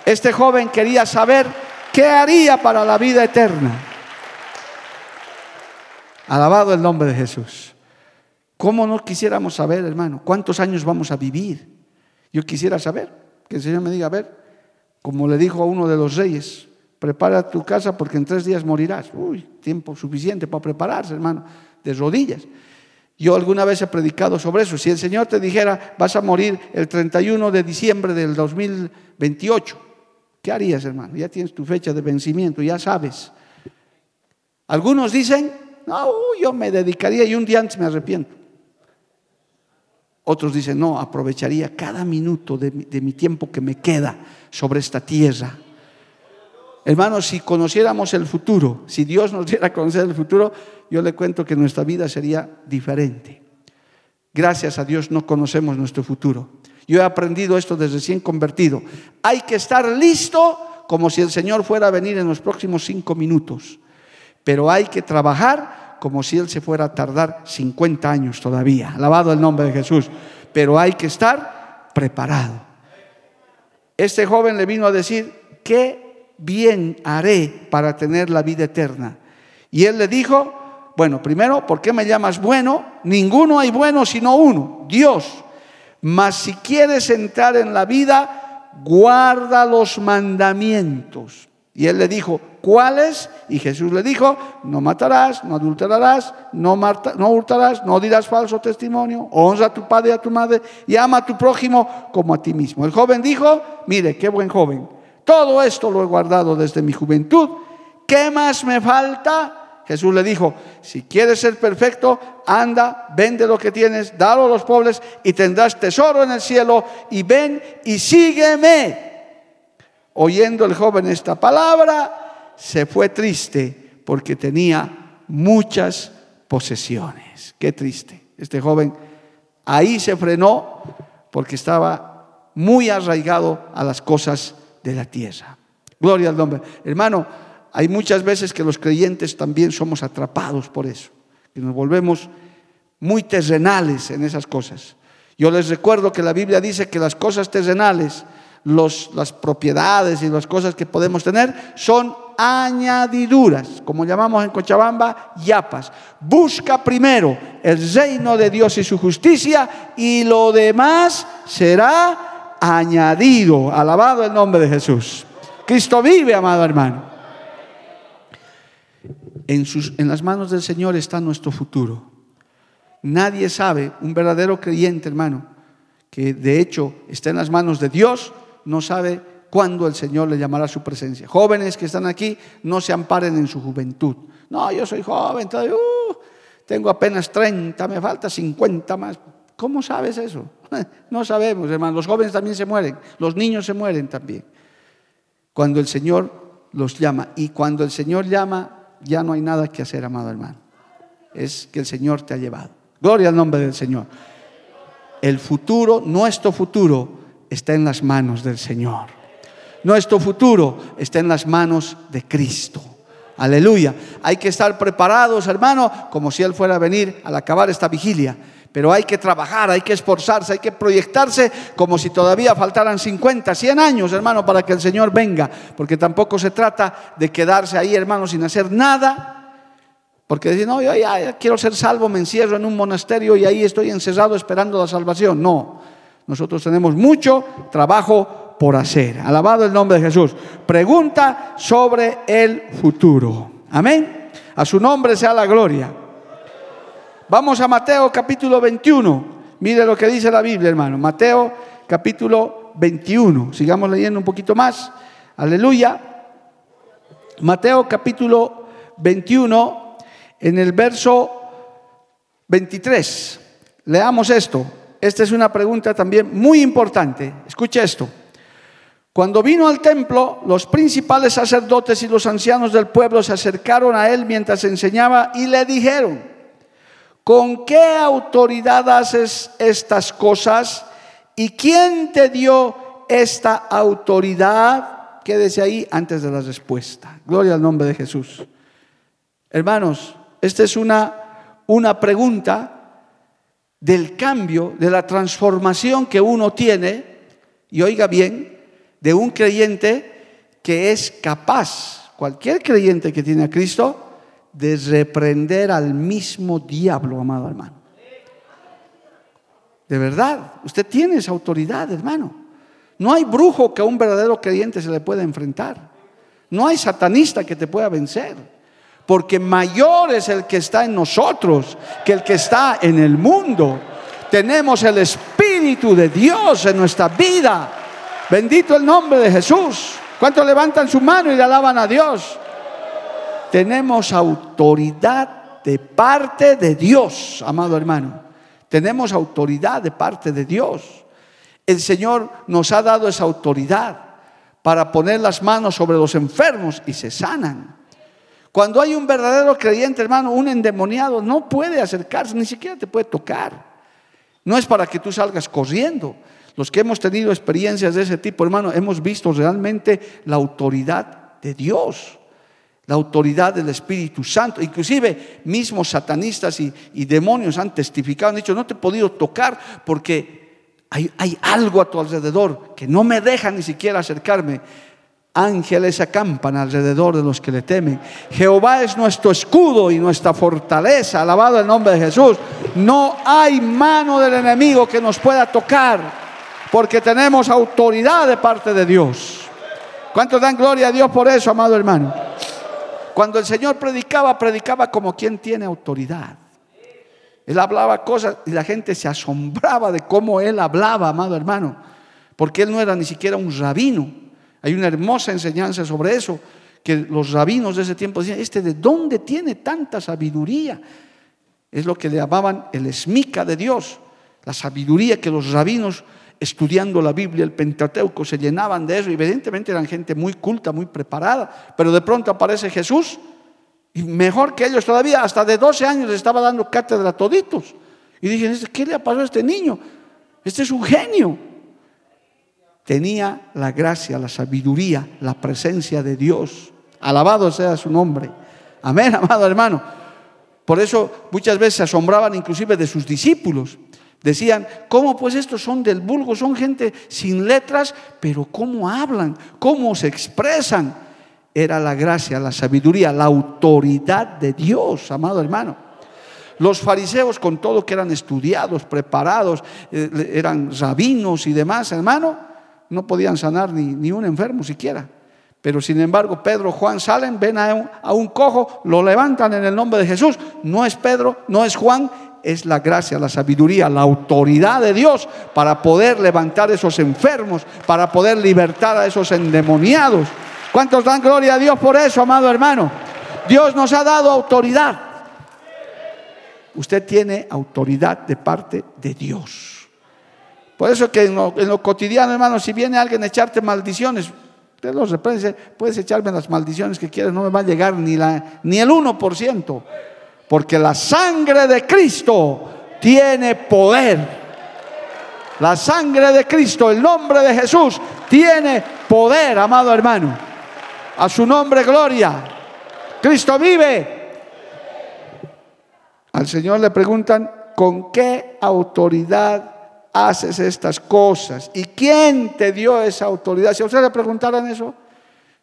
Este joven quería saber qué haría para la vida eterna. Alabado el nombre de Jesús. ¿Cómo no quisiéramos saber, hermano, cuántos años vamos a vivir? Yo quisiera saber, que el Señor me diga, a ver, como le dijo a uno de los reyes, prepara tu casa porque en tres días morirás. Uy, tiempo suficiente para prepararse, hermano, de rodillas. Yo alguna vez he predicado sobre eso. Si el Señor te dijera, vas a morir el 31 de diciembre del 2028, ¿qué harías, hermano? Ya tienes tu fecha de vencimiento, ya sabes. Algunos dicen, no, yo me dedicaría y un día antes me arrepiento. Otros dicen, no, aprovecharía cada minuto de, mi tiempo que me queda sobre esta tierra. Hermanos, si conociéramos el futuro, si Dios nos diera a conocer el futuro, yo le cuento que nuestra vida sería diferente. Gracias a Dios no conocemos nuestro futuro. Yo he aprendido esto desde recién convertido. Hay que estar listo como si el Señor fuera a venir en los próximos cinco minutos. Pero hay que trabajar como si Él se fuera a tardar 50 años todavía. Alabado el nombre de Jesús. Pero hay que estar preparado. Este joven le vino a decir, ¿qué bien haré para tener la vida eterna? Y él le dijo, bueno, primero, ¿por qué me llamas bueno? Ninguno hay bueno sino uno, Dios. Mas si quieres entrar en la vida, guarda los mandamientos. Y él le dijo, ¿cuáles? Y Jesús le dijo, no matarás, no adulterarás, no, no hurtarás, no dirás falso testimonio, honra a tu padre y a tu madre y ama a tu prójimo como a ti mismo. El joven dijo, mire, qué buen joven, todo esto lo he guardado desde mi juventud ¿qué más me falta? Jesús le dijo, si quieres ser perfecto, anda, vende lo que tienes, dalo a los pobres y tendrás tesoro en el cielo y ven y sígueme. Oyendo el joven esta palabra, se fue triste porque tenía muchas posesiones. Qué triste. Este joven ahí se frenó porque estaba muy arraigado a las cosas de la tierra. Gloria al nombre. Hermano, hay muchas veces que los creyentes también somos atrapados por eso, que nos volvemos muy terrenales en esas cosas. Yo les recuerdo que la Biblia dice que las cosas terrenales, los, las propiedades y las cosas que podemos tener son añadiduras, como llamamos en Cochabamba, yapas. Busca primero el reino de Dios y su justicia y lo demás será añadido. Alabado el nombre de Jesús. Cristo vive, amado hermano. En, sus, en las manos del Señor está nuestro futuro. Nadie sabe, un verdadero creyente, hermano, que de hecho está en las manos de Dios, no sabe cuándo el Señor le llamará a su presencia. Jóvenes que están aquí, no se amparen en su juventud. No, yo soy joven, uh, tengo apenas 30, me falta 50 más. ¿Cómo sabes eso? <laughs> No sabemos, hermano. Los jóvenes también se mueren, los niños se mueren también. Cuando el Señor los llama. Y cuando el Señor llama, ya no hay nada que hacer, amado hermano. Es que el Señor te ha llevado. Gloria al nombre del Señor. El futuro, nuestro futuro, está en las manos del Señor. Nuestro futuro está en las manos de Cristo. Aleluya. Hay que estar preparados, hermano, como si Él fuera a venir al acabar esta vigilia. Pero hay que trabajar, hay que esforzarse, hay que proyectarse como si todavía faltaran 50, 100 años, hermano, para que el Señor venga. Porque tampoco se trata de quedarse ahí, hermano, sin hacer nada. Porque decir, no, yo quiero ser salvo, me encierro en un monasterio y ahí estoy encerrado esperando la salvación. No, nosotros tenemos mucho trabajo por hacer. Alabado el nombre de Jesús. Pregunta sobre el futuro. Amén. A su nombre sea la gloria. Vamos a Mateo capítulo 21. Mire lo que dice la Biblia, hermano. Mateo capítulo 21. Sigamos leyendo un poquito más. Aleluya. Mateo capítulo 21, en el verso 23. Leamos esto. Esta es una pregunta también muy importante. Escucha esto. Cuando vino al templo, los principales sacerdotes y los ancianos del pueblo se acercaron a él mientras enseñaba y le dijeron, ¿con qué autoridad haces estas cosas? ¿Y quién te dio esta autoridad? Quédese ahí antes de la respuesta. Gloria al nombre de Jesús. Hermanos, esta es una, una pregunta del cambio, de la transformación que uno tiene, y oiga bien, de un creyente que es capaz, cualquier creyente que tiene a Cristo, de reprender al mismo diablo, amado hermano. De verdad, usted tiene esa autoridad, hermano. No hay brujo que a un verdadero creyente se le pueda enfrentar. No hay satanista que te pueda vencer. Porque mayor es el que está en nosotros que el que está en el mundo. Tenemos el Espíritu de Dios en nuestra vida. Bendito el nombre de Jesús. ¿Cuántos levantan su mano y le alaban a Dios? Tenemos autoridad de parte de Dios, amado hermano. Tenemos autoridad de parte de Dios. El Señor nos ha dado esa autoridad para poner las manos sobre los enfermos y se sanan. Cuando hay un verdadero creyente, hermano, un endemoniado no puede acercarse, ni siquiera te puede tocar. No es para que tú salgas corriendo, los que hemos tenido experiencias de ese tipo, hermano, hemos visto realmente la autoridad de Dios, la autoridad del Espíritu Santo. Inclusive mismos satanistas y, demonios han testificado, han dicho, no te he podido tocar porque hay, hay algo a tu alrededor que no me deja ni siquiera acercarme. Ángeles acampan alrededor de los que le temen. Jehová es nuestro escudo y nuestra fortaleza. Alabado el nombre de Jesús. No hay mano del enemigo que nos pueda tocar porque tenemos autoridad de parte de Dios. ¿Cuántos dan gloria a Dios por eso, amado hermano? Cuando el Señor predicaba, predicaba como quien tiene autoridad. Él hablaba cosas y la gente se asombraba de cómo él hablaba, amado hermano, porque él no era ni siquiera un rabino. Hay una hermosa enseñanza sobre eso, que los rabinos de ese tiempo decían, este de dónde tiene tanta sabiduría. Es lo que le llamaban el esmica de Dios, la sabiduría que los rabinos estudiando la Biblia, el Pentateuco, se llenaban de eso. Evidentemente eran gente muy culta, muy preparada, pero de pronto aparece Jesús y mejor que ellos todavía, hasta de 12 años estaba dando cátedra a toditos. Y dije, ¿qué le pasado a este niño? Este es un genio. Tenía la gracia, la sabiduría, la presencia de Dios. Alabado sea su nombre. Amén, <laughs> amado hermano. Por eso muchas veces se asombraban inclusive de sus discípulos. Decían, ¿cómo pues estos son del vulgo? Son gente sin letras, pero ¿cómo hablan? ¿Cómo se expresan? Era la gracia, la sabiduría, la autoridad de Dios, amado hermano. Los fariseos, con todo que eran estudiados, preparados, eh, eran rabinos y demás, hermano, no podían sanar ni, ni un enfermo siquiera. Pero sin embargo, Pedro, Juan salen, ven a un, a un, cojo, lo levantan en el nombre de Jesús. No es Pedro, no es Juan, es la gracia, la sabiduría, la autoridad de Dios para poder levantar esos enfermos, para poder libertar a esos endemoniados. ¿Cuántos dan gloria a Dios por eso, amado hermano? Dios nos ha dado autoridad. Usted tiene autoridad de parte de Dios. Por eso que en lo, cotidiano, hermano, si viene alguien a echarte maldiciones, usted los reprende, puedes echarme las maldiciones que quieras, no me va a llegar ni, la, ni el 1%. Porque la sangre de Cristo tiene poder. La sangre de Cristo, el nombre de Jesús, tiene poder, amado hermano. A su nombre, gloria. Cristo vive. Al Señor le preguntan, ¿con qué autoridad haces estas cosas? ¿Y quién te dio esa autoridad? Si a usted le preguntaran eso,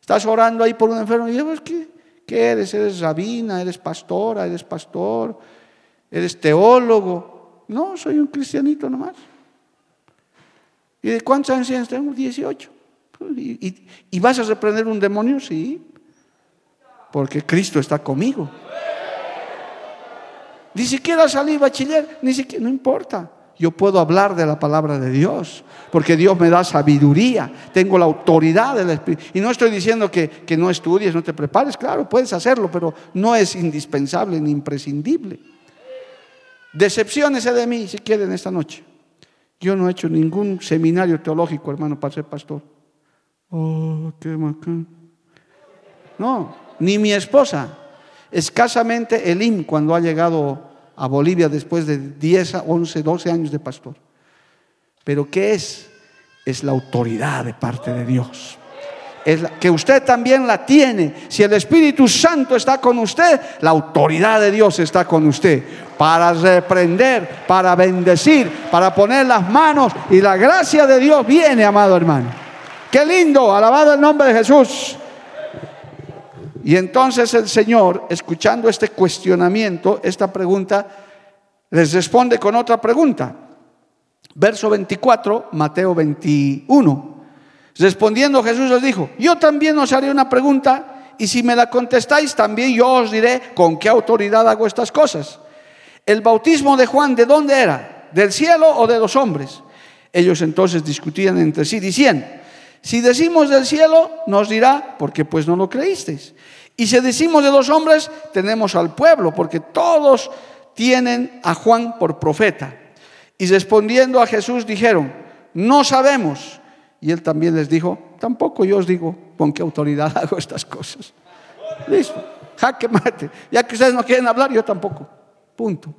estás orando ahí por un enfermo, y yo, pues, ¿qué? ¿Qué eres? ¿Eres rabina? ¿Eres pastora? ¿Eres pastor? ¿Eres teólogo? No, soy un cristianito nomás. ¿Y de cuántos años? Tengo 18. ¿Y, vas a reprender un demonio? Sí. Porque Cristo está conmigo. Ni siquiera salí bachiller, ni siquiera, no importa yo puedo hablar de la palabra de Dios, porque Dios me da sabiduría, tengo la autoridad del Espíritu. Y no estoy diciendo que, que, no estudies, no te prepares, claro, puedes hacerlo, pero no es indispensable ni imprescindible. Decepciones de mí, si quieren, esta noche. Yo no he hecho ningún seminario teológico, hermano, para ser pastor. Oh, qué bacán. No, ni mi esposa. Escasamente Elim, cuando ha llegado a Bolivia después de 10, 11, 12 años de pastor. Pero ¿qué es? Es la autoridad de parte de Dios. Es que usted también la tiene. Si el Espíritu Santo está con usted, la autoridad de Dios está con usted para reprender, para bendecir, para poner las manos y la gracia de Dios viene, amado hermano. Qué lindo, alabado el nombre de Jesús. Y entonces el Señor, escuchando este cuestionamiento, esta pregunta, les responde con otra pregunta. Verso 24, Mateo 21. Respondiendo Jesús les dijo, yo también os haré una pregunta y si me la contestáis también yo os diré con qué autoridad hago estas cosas. El bautismo de Juan, ¿de dónde era? ¿Del cielo o de los hombres? Ellos entonces discutían entre sí diciendo, si decimos del cielo, nos dirá, porque pues no lo creísteis. Y si decimos de los hombres, tenemos al pueblo, porque todos tienen a Juan por profeta. Y respondiendo a Jesús dijeron, no sabemos. Y él también les dijo, tampoco yo os digo con qué autoridad <laughs> hago estas cosas. Listo, jaque mate. Ya que ustedes no quieren hablar, yo tampoco. Punto.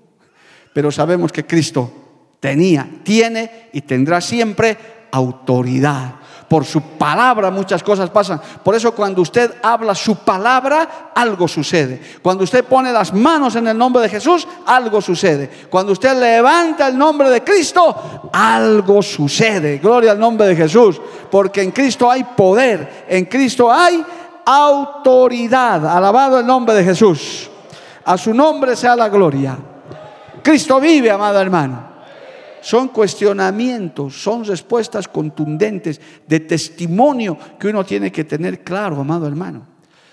Pero sabemos que Cristo tenía, tiene y tendrá siempre autoridad por su palabra muchas cosas pasan. Por eso cuando usted habla su palabra, algo sucede. Cuando usted pone las manos en el nombre de Jesús, algo sucede. Cuando usted levanta el nombre de Cristo, algo sucede. Gloria al nombre de Jesús. Porque en Cristo hay poder, en Cristo hay autoridad. Alabado el nombre de Jesús. A su nombre sea la gloria. Cristo vive, amado hermano son cuestionamientos, son respuestas contundentes de testimonio que uno tiene que tener claro, amado hermano.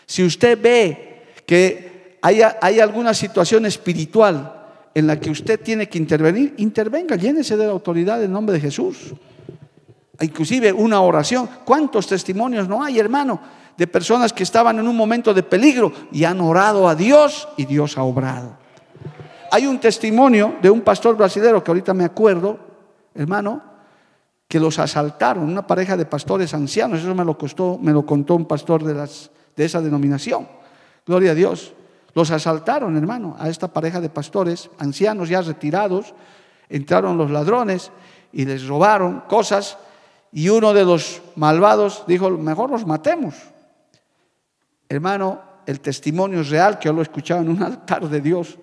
Si usted ve que hay, hay alguna situación espiritual en la que usted tiene que intervenir, intervenga, llénese de la autoridad en nombre de Jesús. Inclusive una oración. ¿Cuántos testimonios no hay, hermano? de personas que estaban en un momento de peligro y han orado a Dios y Dios ha obrado. Hay un testimonio de un pastor brasileño que ahorita me acuerdo, hermano, que los asaltaron, una pareja de pastores ancianos, eso me lo costó, me lo contó un pastor de, las, de esa denominación. Gloria a Dios. Los asaltaron, hermano, a esta pareja de pastores ancianos ya retirados. Entraron los ladrones y les robaron cosas y uno de los malvados dijo, mejor los matemos. Hermano, el testimonio es real, que yo lo escuchaba en un <laughs> altar de Dios.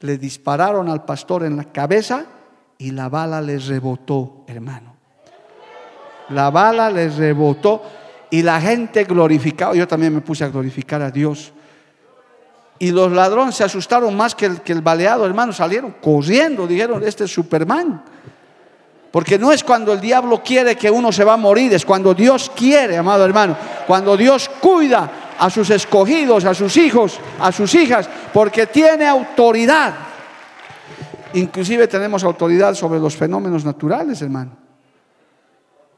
Le dispararon al pastor en la cabeza y la bala le rebotó, hermano. La bala le rebotó y la gente glorificaba. Yo también me puse a glorificar a Dios. Y los ladrones se asustaron más que el, que el baleado, hermano. Salieron corriendo, dijeron, este es Superman. Porque no es cuando el diablo quiere que uno se va a morir, es cuando Dios quiere, amado hermano. Cuando Dios cuida a sus escogidos, a sus hijos, a sus hijas, porque tiene autoridad. Inclusive tenemos autoridad sobre los fenómenos naturales, hermano.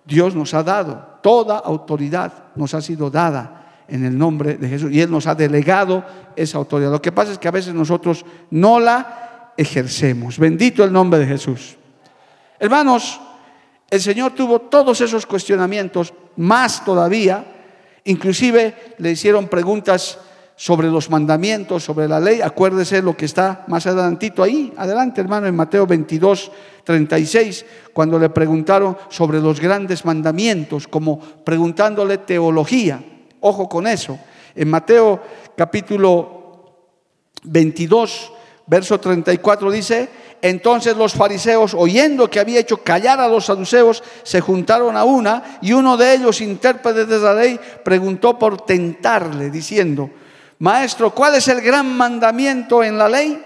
Dios nos ha dado, toda autoridad nos ha sido dada en el nombre de Jesús y Él nos ha delegado esa autoridad. Lo que pasa es que a veces nosotros no la ejercemos. Bendito el nombre de Jesús. Hermanos, el Señor tuvo todos esos cuestionamientos, más todavía, inclusive le hicieron preguntas sobre los mandamientos, sobre la ley. Acuérdese lo que está más adelantito ahí, adelante hermano, en Mateo 22, 36, cuando le preguntaron sobre los grandes mandamientos, como preguntándole teología. Ojo con eso. En Mateo capítulo 22, verso 34 dice, entonces los fariseos, oyendo que había hecho callar a los saduceos, se juntaron a una y uno de ellos, intérprete de la ley, preguntó por tentarle, diciendo, Maestro, ¿cuál es el gran mandamiento en la ley?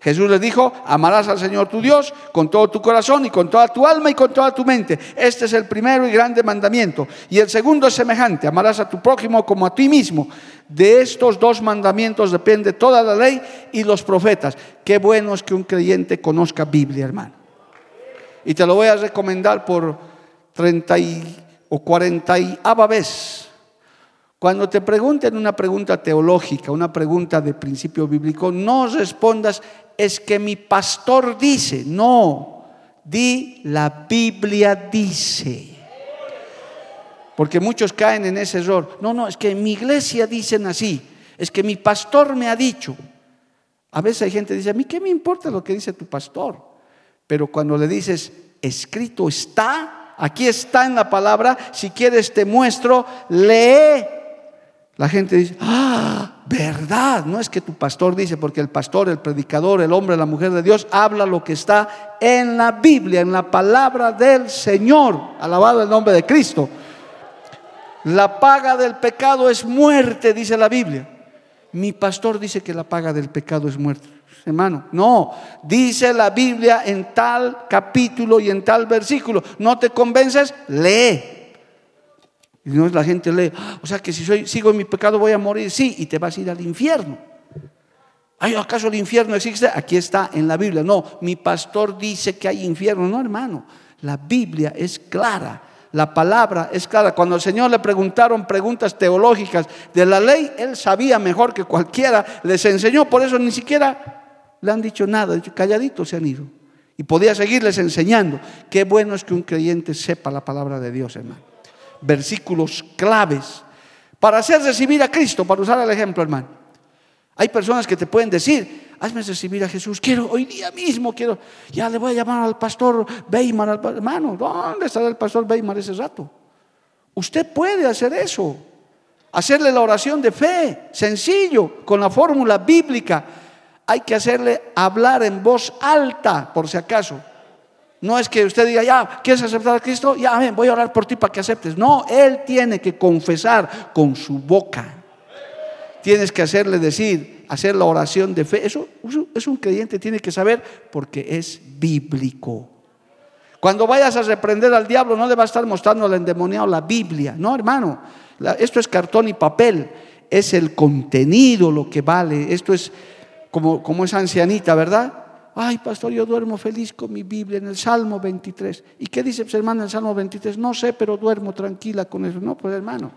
Jesús le dijo, amarás al Señor tu Dios con todo tu corazón y con toda tu alma y con toda tu mente. Este es el primero y grande mandamiento. Y el segundo es semejante, amarás a tu prójimo como a ti mismo. De estos dos mandamientos depende toda la ley y los profetas. Qué bueno es que un creyente conozca Biblia, hermano. Y te lo voy a recomendar por 30 o 40 y vez cuando te pregunten una pregunta teológica, una pregunta de principio bíblico, no respondas, es que mi pastor dice, no, di la Biblia dice. Porque muchos caen en ese error. No, no, es que en mi iglesia dicen así, es que mi pastor me ha dicho. A veces hay gente que dice, a mí qué me importa lo que dice tu pastor. Pero cuando le dices, escrito está, aquí está en la palabra, si quieres te muestro, lee la gente dice, ah, verdad. No es que tu pastor dice, porque el pastor, el predicador, el hombre, la mujer de Dios habla lo que está en la Biblia, en la palabra del Señor. Alabado el nombre de Cristo. La paga del pecado es muerte, dice la Biblia. Mi pastor dice que la paga del pecado es muerte. Hermano, no, dice la Biblia en tal capítulo y en tal versículo. ¿No te convences? Lee. Y no la gente lee, o sea que si soy, sigo en mi pecado voy a morir, sí, y te vas a ir al infierno. ¿Ay, acaso el infierno existe? Aquí está en la Biblia. No, mi pastor dice que hay infierno. No, hermano, la Biblia es clara. La palabra es clara. Cuando al Señor le preguntaron preguntas teológicas de la ley, Él sabía mejor que cualquiera, les enseñó, por eso ni siquiera le han dicho nada, calladitos se han ido. Y podía seguirles enseñando. Qué bueno es que un creyente sepa la palabra de Dios, hermano versículos claves para hacer recibir a Cristo, para usar el ejemplo, hermano. Hay personas que te pueden decir, hazme recibir a Jesús, quiero hoy día mismo, quiero, ya le voy a llamar al pastor Weimar, hermano, ¿dónde estará el pastor Weimar ese rato? Usted puede hacer eso, hacerle la oración de fe, sencillo, con la fórmula bíblica. Hay que hacerle hablar en voz alta, por si acaso. No es que usted diga, ya, ¿quieres aceptar a Cristo? Ya, ven, voy a orar por ti para que aceptes. No, Él tiene que confesar con su boca. Tienes que hacerle decir, hacer la oración de fe. Eso, es un creyente, tiene que saber porque es bíblico. Cuando vayas a reprender al diablo, no le va a estar mostrando al endemoniado la Biblia. No, hermano, esto es cartón y papel. Es el contenido lo que vale. Esto es como, como esa ancianita, ¿verdad? Ay, pastor, yo duermo feliz con mi Biblia en el Salmo 23. ¿Y qué dice, hermano, en el Salmo 23? No sé, pero duermo tranquila con eso. No, pues hermano,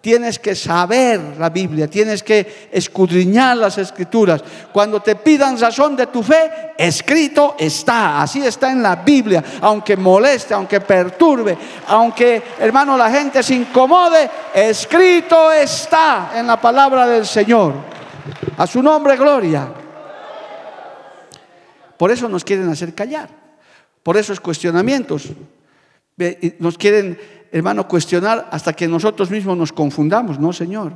Tienes que saber la Biblia, tienes que escudriñar las escrituras. Cuando te pidan razón de tu fe, escrito está, así está en la Biblia, aunque moleste, aunque perturbe, aunque hermano la gente se incomode, escrito está en la palabra del Señor. A su nombre, gloria. Por eso nos quieren hacer callar, por esos cuestionamientos. Nos quieren hermano, cuestionar hasta que nosotros mismos nos confundamos. No, Señor.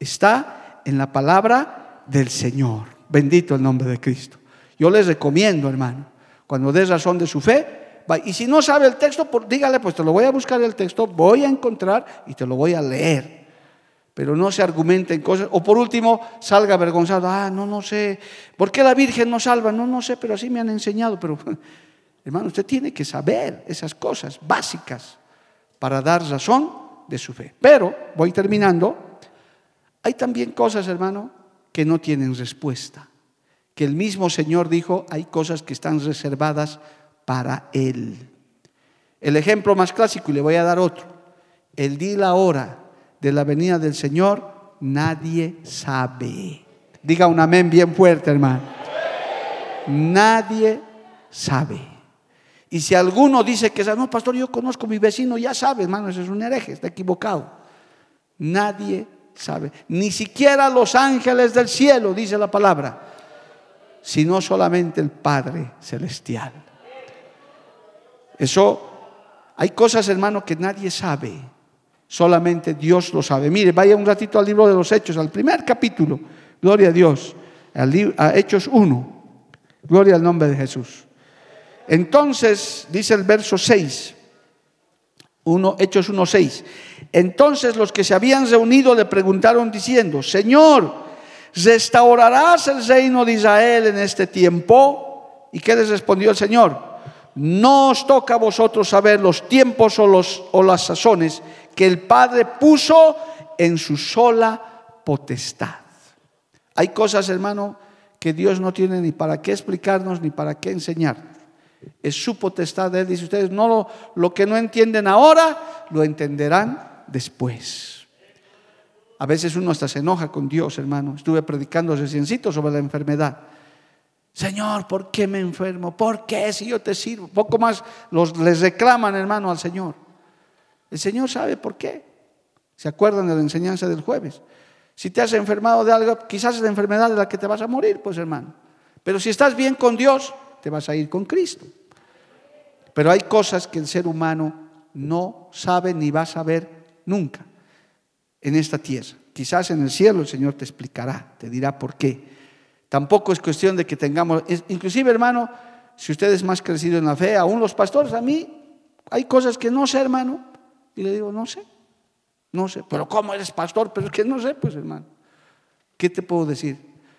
Está en la palabra del Señor. Bendito el nombre de Cristo. Yo les recomiendo, hermano, cuando des razón de su fe, y si no sabe el texto, dígale, pues te lo voy a buscar el texto, voy a encontrar y te lo voy a leer. Pero no se argumenten cosas. O por último, salga avergonzado. Ah, no, no sé. ¿Por qué la Virgen no salva? No, no sé, pero así me han enseñado. Pero, <laughs> hermano, usted tiene que saber esas cosas básicas para dar razón de su fe. Pero, voy terminando, hay también cosas, hermano, que no tienen respuesta. Que el mismo Señor dijo, hay cosas que están reservadas para Él. El ejemplo más clásico, y le voy a dar otro, el día y la hora de la venida del Señor, nadie sabe. Diga un amén bien fuerte, hermano. Nadie sabe. Y si alguno dice que, no, pastor, yo conozco a mi vecino, ya sabe, hermano, ese es un hereje, está equivocado. Nadie sabe, ni siquiera los ángeles del cielo, dice la palabra, sino solamente el Padre Celestial. Eso, hay cosas, hermano, que nadie sabe, solamente Dios lo sabe. Mire, vaya un ratito al libro de los Hechos, al primer capítulo, gloria a Dios, a Hechos 1, gloria al nombre de Jesús. Entonces, dice el verso 6, uno, Hechos 1.6. Entonces los que se habían reunido le preguntaron diciendo, Señor, ¿restaurarás el reino de Israel en este tiempo? ¿Y qué les respondió el Señor? No os toca a vosotros saber los tiempos o, los, o las sazones que el Padre puso en su sola potestad. Hay cosas, hermano, que Dios no tiene ni para qué explicarnos ni para qué enseñar. Es su potestad Él. Dice ustedes, no lo, lo que no entienden ahora, lo entenderán después. A veces uno hasta se enoja con Dios, hermano. Estuve predicando reciencito sobre la enfermedad. Señor, ¿por qué me enfermo? ¿Por qué si yo te sirvo? Poco más los, les reclaman, hermano, al Señor. El Señor sabe por qué. ¿Se acuerdan de la enseñanza del jueves? Si te has enfermado de algo, quizás es la enfermedad de la que te vas a morir, pues hermano. Pero si estás bien con Dios, te vas a ir con Cristo. Pero hay cosas que el ser humano no sabe ni va a saber nunca en esta tierra. Quizás en el cielo el Señor te explicará, te dirá por qué. Tampoco es cuestión de que tengamos, inclusive hermano, si usted es más crecido en la fe, aún los pastores, a mí hay cosas que no sé, hermano. Y le digo, no sé, no sé. Pero ¿cómo eres pastor? Pero es que no sé, pues hermano. ¿Qué te puedo decir?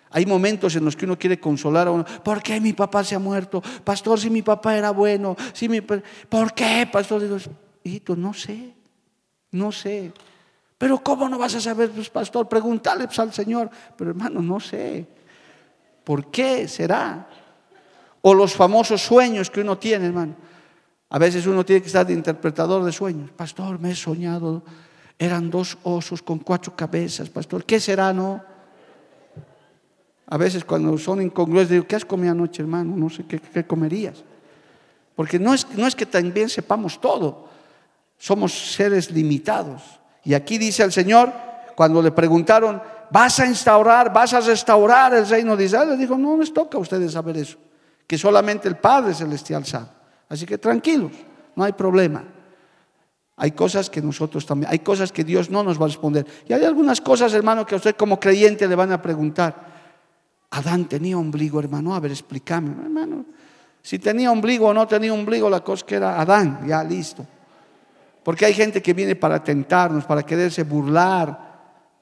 Hay momentos en los que uno quiere consolar a uno. ¿Por qué mi papá se ha muerto? Pastor, si mi papá era bueno. Si mi... ¿Por qué, pastor? Digo, hijito, no sé. No sé. Pero ¿cómo no vas a saber, pues, pastor? Pregúntale pues, al Señor. Pero hermano, no sé. ¿Por qué será? O los famosos sueños que uno tiene, hermano. A veces uno tiene que estar de interpretador de sueños. Pastor, me he soñado. Eran dos osos con cuatro cabezas, pastor. ¿Qué será, no? A veces cuando son incongruentes digo, ¿qué has comido anoche, hermano? No sé qué, comerías. Porque no es, no es que también sepamos todo, somos seres limitados. Y aquí dice el Señor, cuando le preguntaron, ¿vas a instaurar, vas a restaurar el reino de Israel? Le dijo, no les toca a ustedes saber eso, que solamente el Padre Celestial sabe. Así que tranquilos, no hay problema. Hay cosas que nosotros también, hay cosas que Dios no nos va a responder. Y hay algunas cosas, hermano, que a usted como creyente le van a preguntar. Adán tenía ombligo, hermano. A ver, explícame, hermano. Si tenía ombligo o no tenía ombligo, la cosa que era Adán, ya listo. Porque hay gente que viene para tentarnos, para quererse burlar.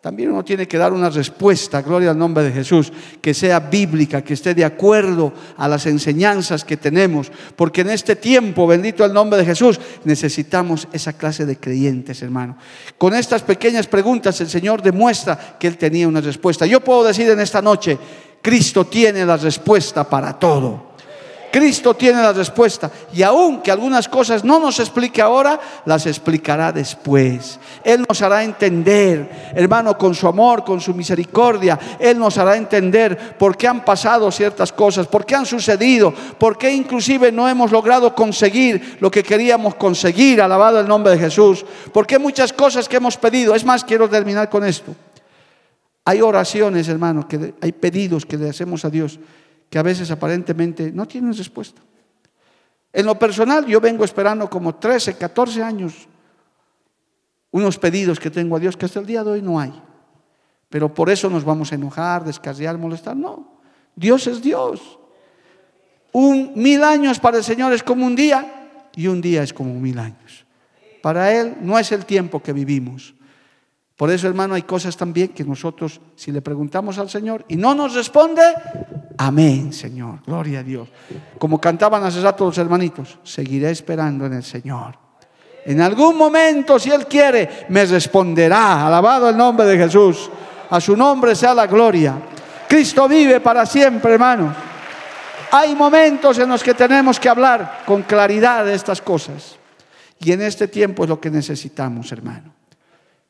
También uno tiene que dar una respuesta, gloria al nombre de Jesús, que sea bíblica, que esté de acuerdo a las enseñanzas que tenemos. Porque en este tiempo, bendito el nombre de Jesús, necesitamos esa clase de creyentes, hermano. Con estas pequeñas preguntas el Señor demuestra que Él tenía una respuesta. Yo puedo decir en esta noche, Cristo tiene la respuesta para todo. Cristo tiene la respuesta. Y aunque algunas cosas no nos explique ahora, las explicará después. Él nos hará entender, hermano, con su amor, con su misericordia. Él nos hará entender por qué han pasado ciertas cosas, por qué han sucedido, por qué inclusive no hemos logrado conseguir lo que queríamos conseguir. Alabado el nombre de Jesús. Por qué muchas cosas que hemos pedido. Es más, quiero terminar con esto. Hay oraciones, hermanos, que hay pedidos que le hacemos a Dios que a veces aparentemente no tienen respuesta. En lo personal, yo vengo esperando como 13, 14 años unos pedidos que tengo a Dios que hasta el día de hoy no hay. Pero por eso nos vamos a enojar, descarriar, molestar. No, Dios es Dios. Un mil años para el Señor es como un día y un día es como mil años. Para Él no es el tiempo que vivimos. Por eso, hermano, hay cosas también que nosotros, si le preguntamos al Señor y no nos responde, amén, Señor, gloria a Dios. Como cantaban hace rato los hermanitos, seguiré esperando en el Señor. En algún momento, si Él quiere, me responderá. Alabado el nombre de Jesús. A su nombre sea la gloria. Cristo vive para siempre, hermano. Hay momentos en los que tenemos que hablar con claridad de estas cosas. Y en este tiempo es lo que necesitamos, hermano.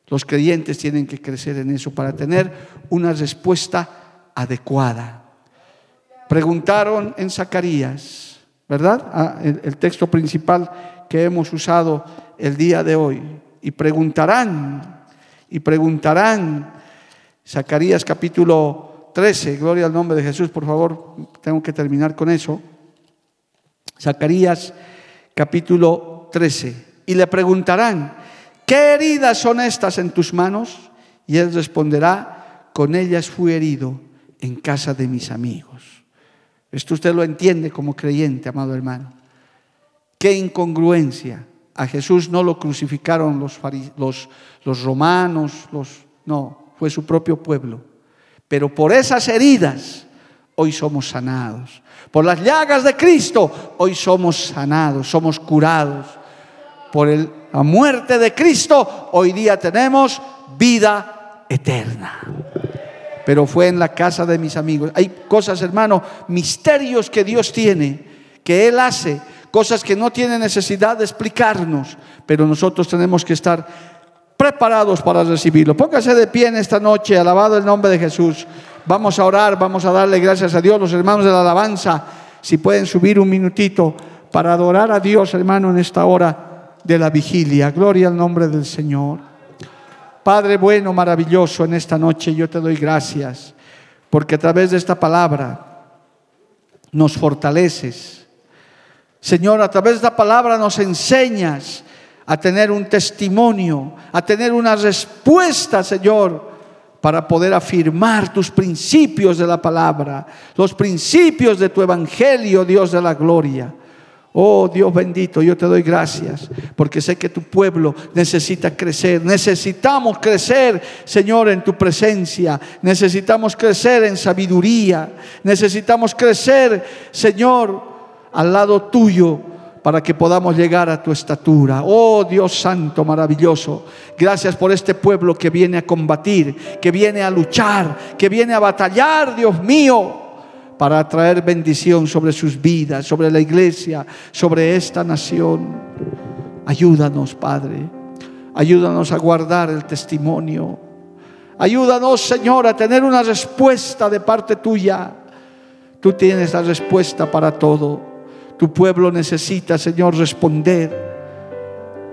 Los creyentes tienen que crecer en eso para tener una respuesta adecuada. Preguntaron en Zacarías, ¿verdad? Ah, el, texto principal que hemos usado el día de hoy. Y preguntarán, y preguntarán, Zacarías capítulo 13, gloria al nombre de Jesús, por favor, tengo que terminar con eso. Zacarías capítulo 13. Y le preguntarán, ¿qué heridas son estas en tus manos? Y él responderá, con ellas fui herido en casa de mis amigos. Esto usted lo entiende como creyente, amado hermano. Qué incongruencia. A Jesús no lo crucificaron los, los, romanos, los, no, fue su propio pueblo. Pero por esas heridas hoy somos sanados. Por las llagas de Cristo hoy somos sanados, somos curados. Por el la muerte de Cristo, hoy día tenemos vida eterna. Pero fue en la casa de mis amigos. Hay cosas, hermano, misterios que Dios tiene, que Él hace, cosas que no tiene necesidad de explicarnos, pero nosotros tenemos que estar preparados para recibirlo. Póngase de pie en esta noche, alabado el nombre de Jesús. Vamos a orar, vamos a darle gracias a Dios, los hermanos de la alabanza, si pueden subir un minutito para adorar a Dios, hermano, en esta hora de la vigilia. Gloria al nombre del Señor. Padre bueno, maravilloso, en esta noche yo te doy gracias porque a través de esta palabra nos fortaleces. Señor, a través de esta palabra nos enseñas a tener un testimonio, a tener una respuesta, Señor, para poder afirmar tus principios de la palabra, los principios de tu evangelio, Dios de la gloria. Oh Dios bendito, yo te doy gracias porque sé que tu pueblo necesita crecer. Necesitamos crecer, Señor, en tu presencia. Necesitamos crecer en sabiduría. Necesitamos crecer, Señor, al lado tuyo para que podamos llegar a tu estatura. Oh Dios Santo, maravilloso. Gracias por este pueblo que viene a combatir, que viene a luchar, que viene a batallar, Dios mío para traer bendición sobre sus vidas, sobre la iglesia, sobre esta nación. Ayúdanos, Padre. Ayúdanos a guardar el testimonio. Ayúdanos, Señor, a tener una respuesta de parte tuya. Tú tienes la respuesta para todo. Tu pueblo necesita, Señor, responder.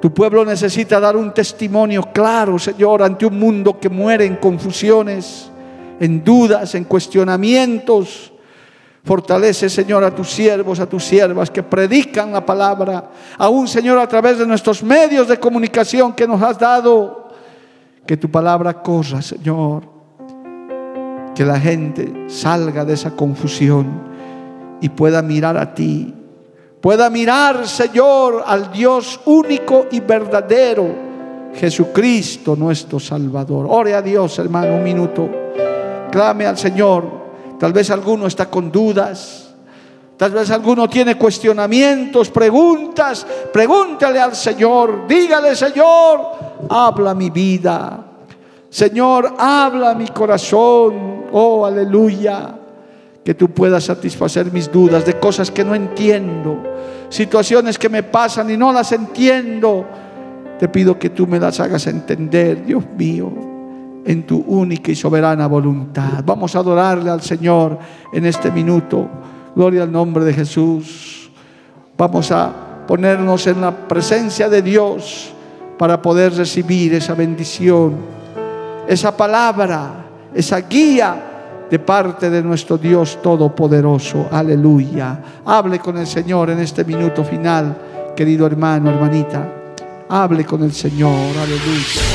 Tu pueblo necesita dar un testimonio claro, Señor, ante un mundo que muere en confusiones, en dudas, en cuestionamientos Fortalece, Señor, a tus siervos, a tus siervas que predican la palabra. Aún, Señor, a través de nuestros medios de comunicación que nos has dado. Que tu palabra corra, Señor. Que la gente salga de esa confusión y pueda mirar a ti. Pueda mirar, Señor, al Dios único y verdadero. Jesucristo nuestro Salvador. Ore a Dios, hermano, un minuto. Clame al Señor. Tal vez alguno está con dudas. Tal vez alguno tiene cuestionamientos, preguntas. Pregúntale al Señor. Dígale, Señor, habla mi vida. Señor, habla mi corazón. Oh, aleluya. que tú puedas satisfacer mis dudas de cosas que no entiendo, situaciones que me pasan y no las entiendo. Te pido que tú me las hagas entender, Dios mío, en tu única y soberana voluntad. Vamos a adorarle al Señor en este minuto. Gloria al nombre de Jesús. Vamos a ponernos en la presencia de Dios para poder recibir esa bendición, esa palabra, esa guía de parte de nuestro Dios Todopoderoso. Aleluya. Hable con el Señor en este minuto final, querido hermano, hermanita. Hable con el Señor. Aleluya.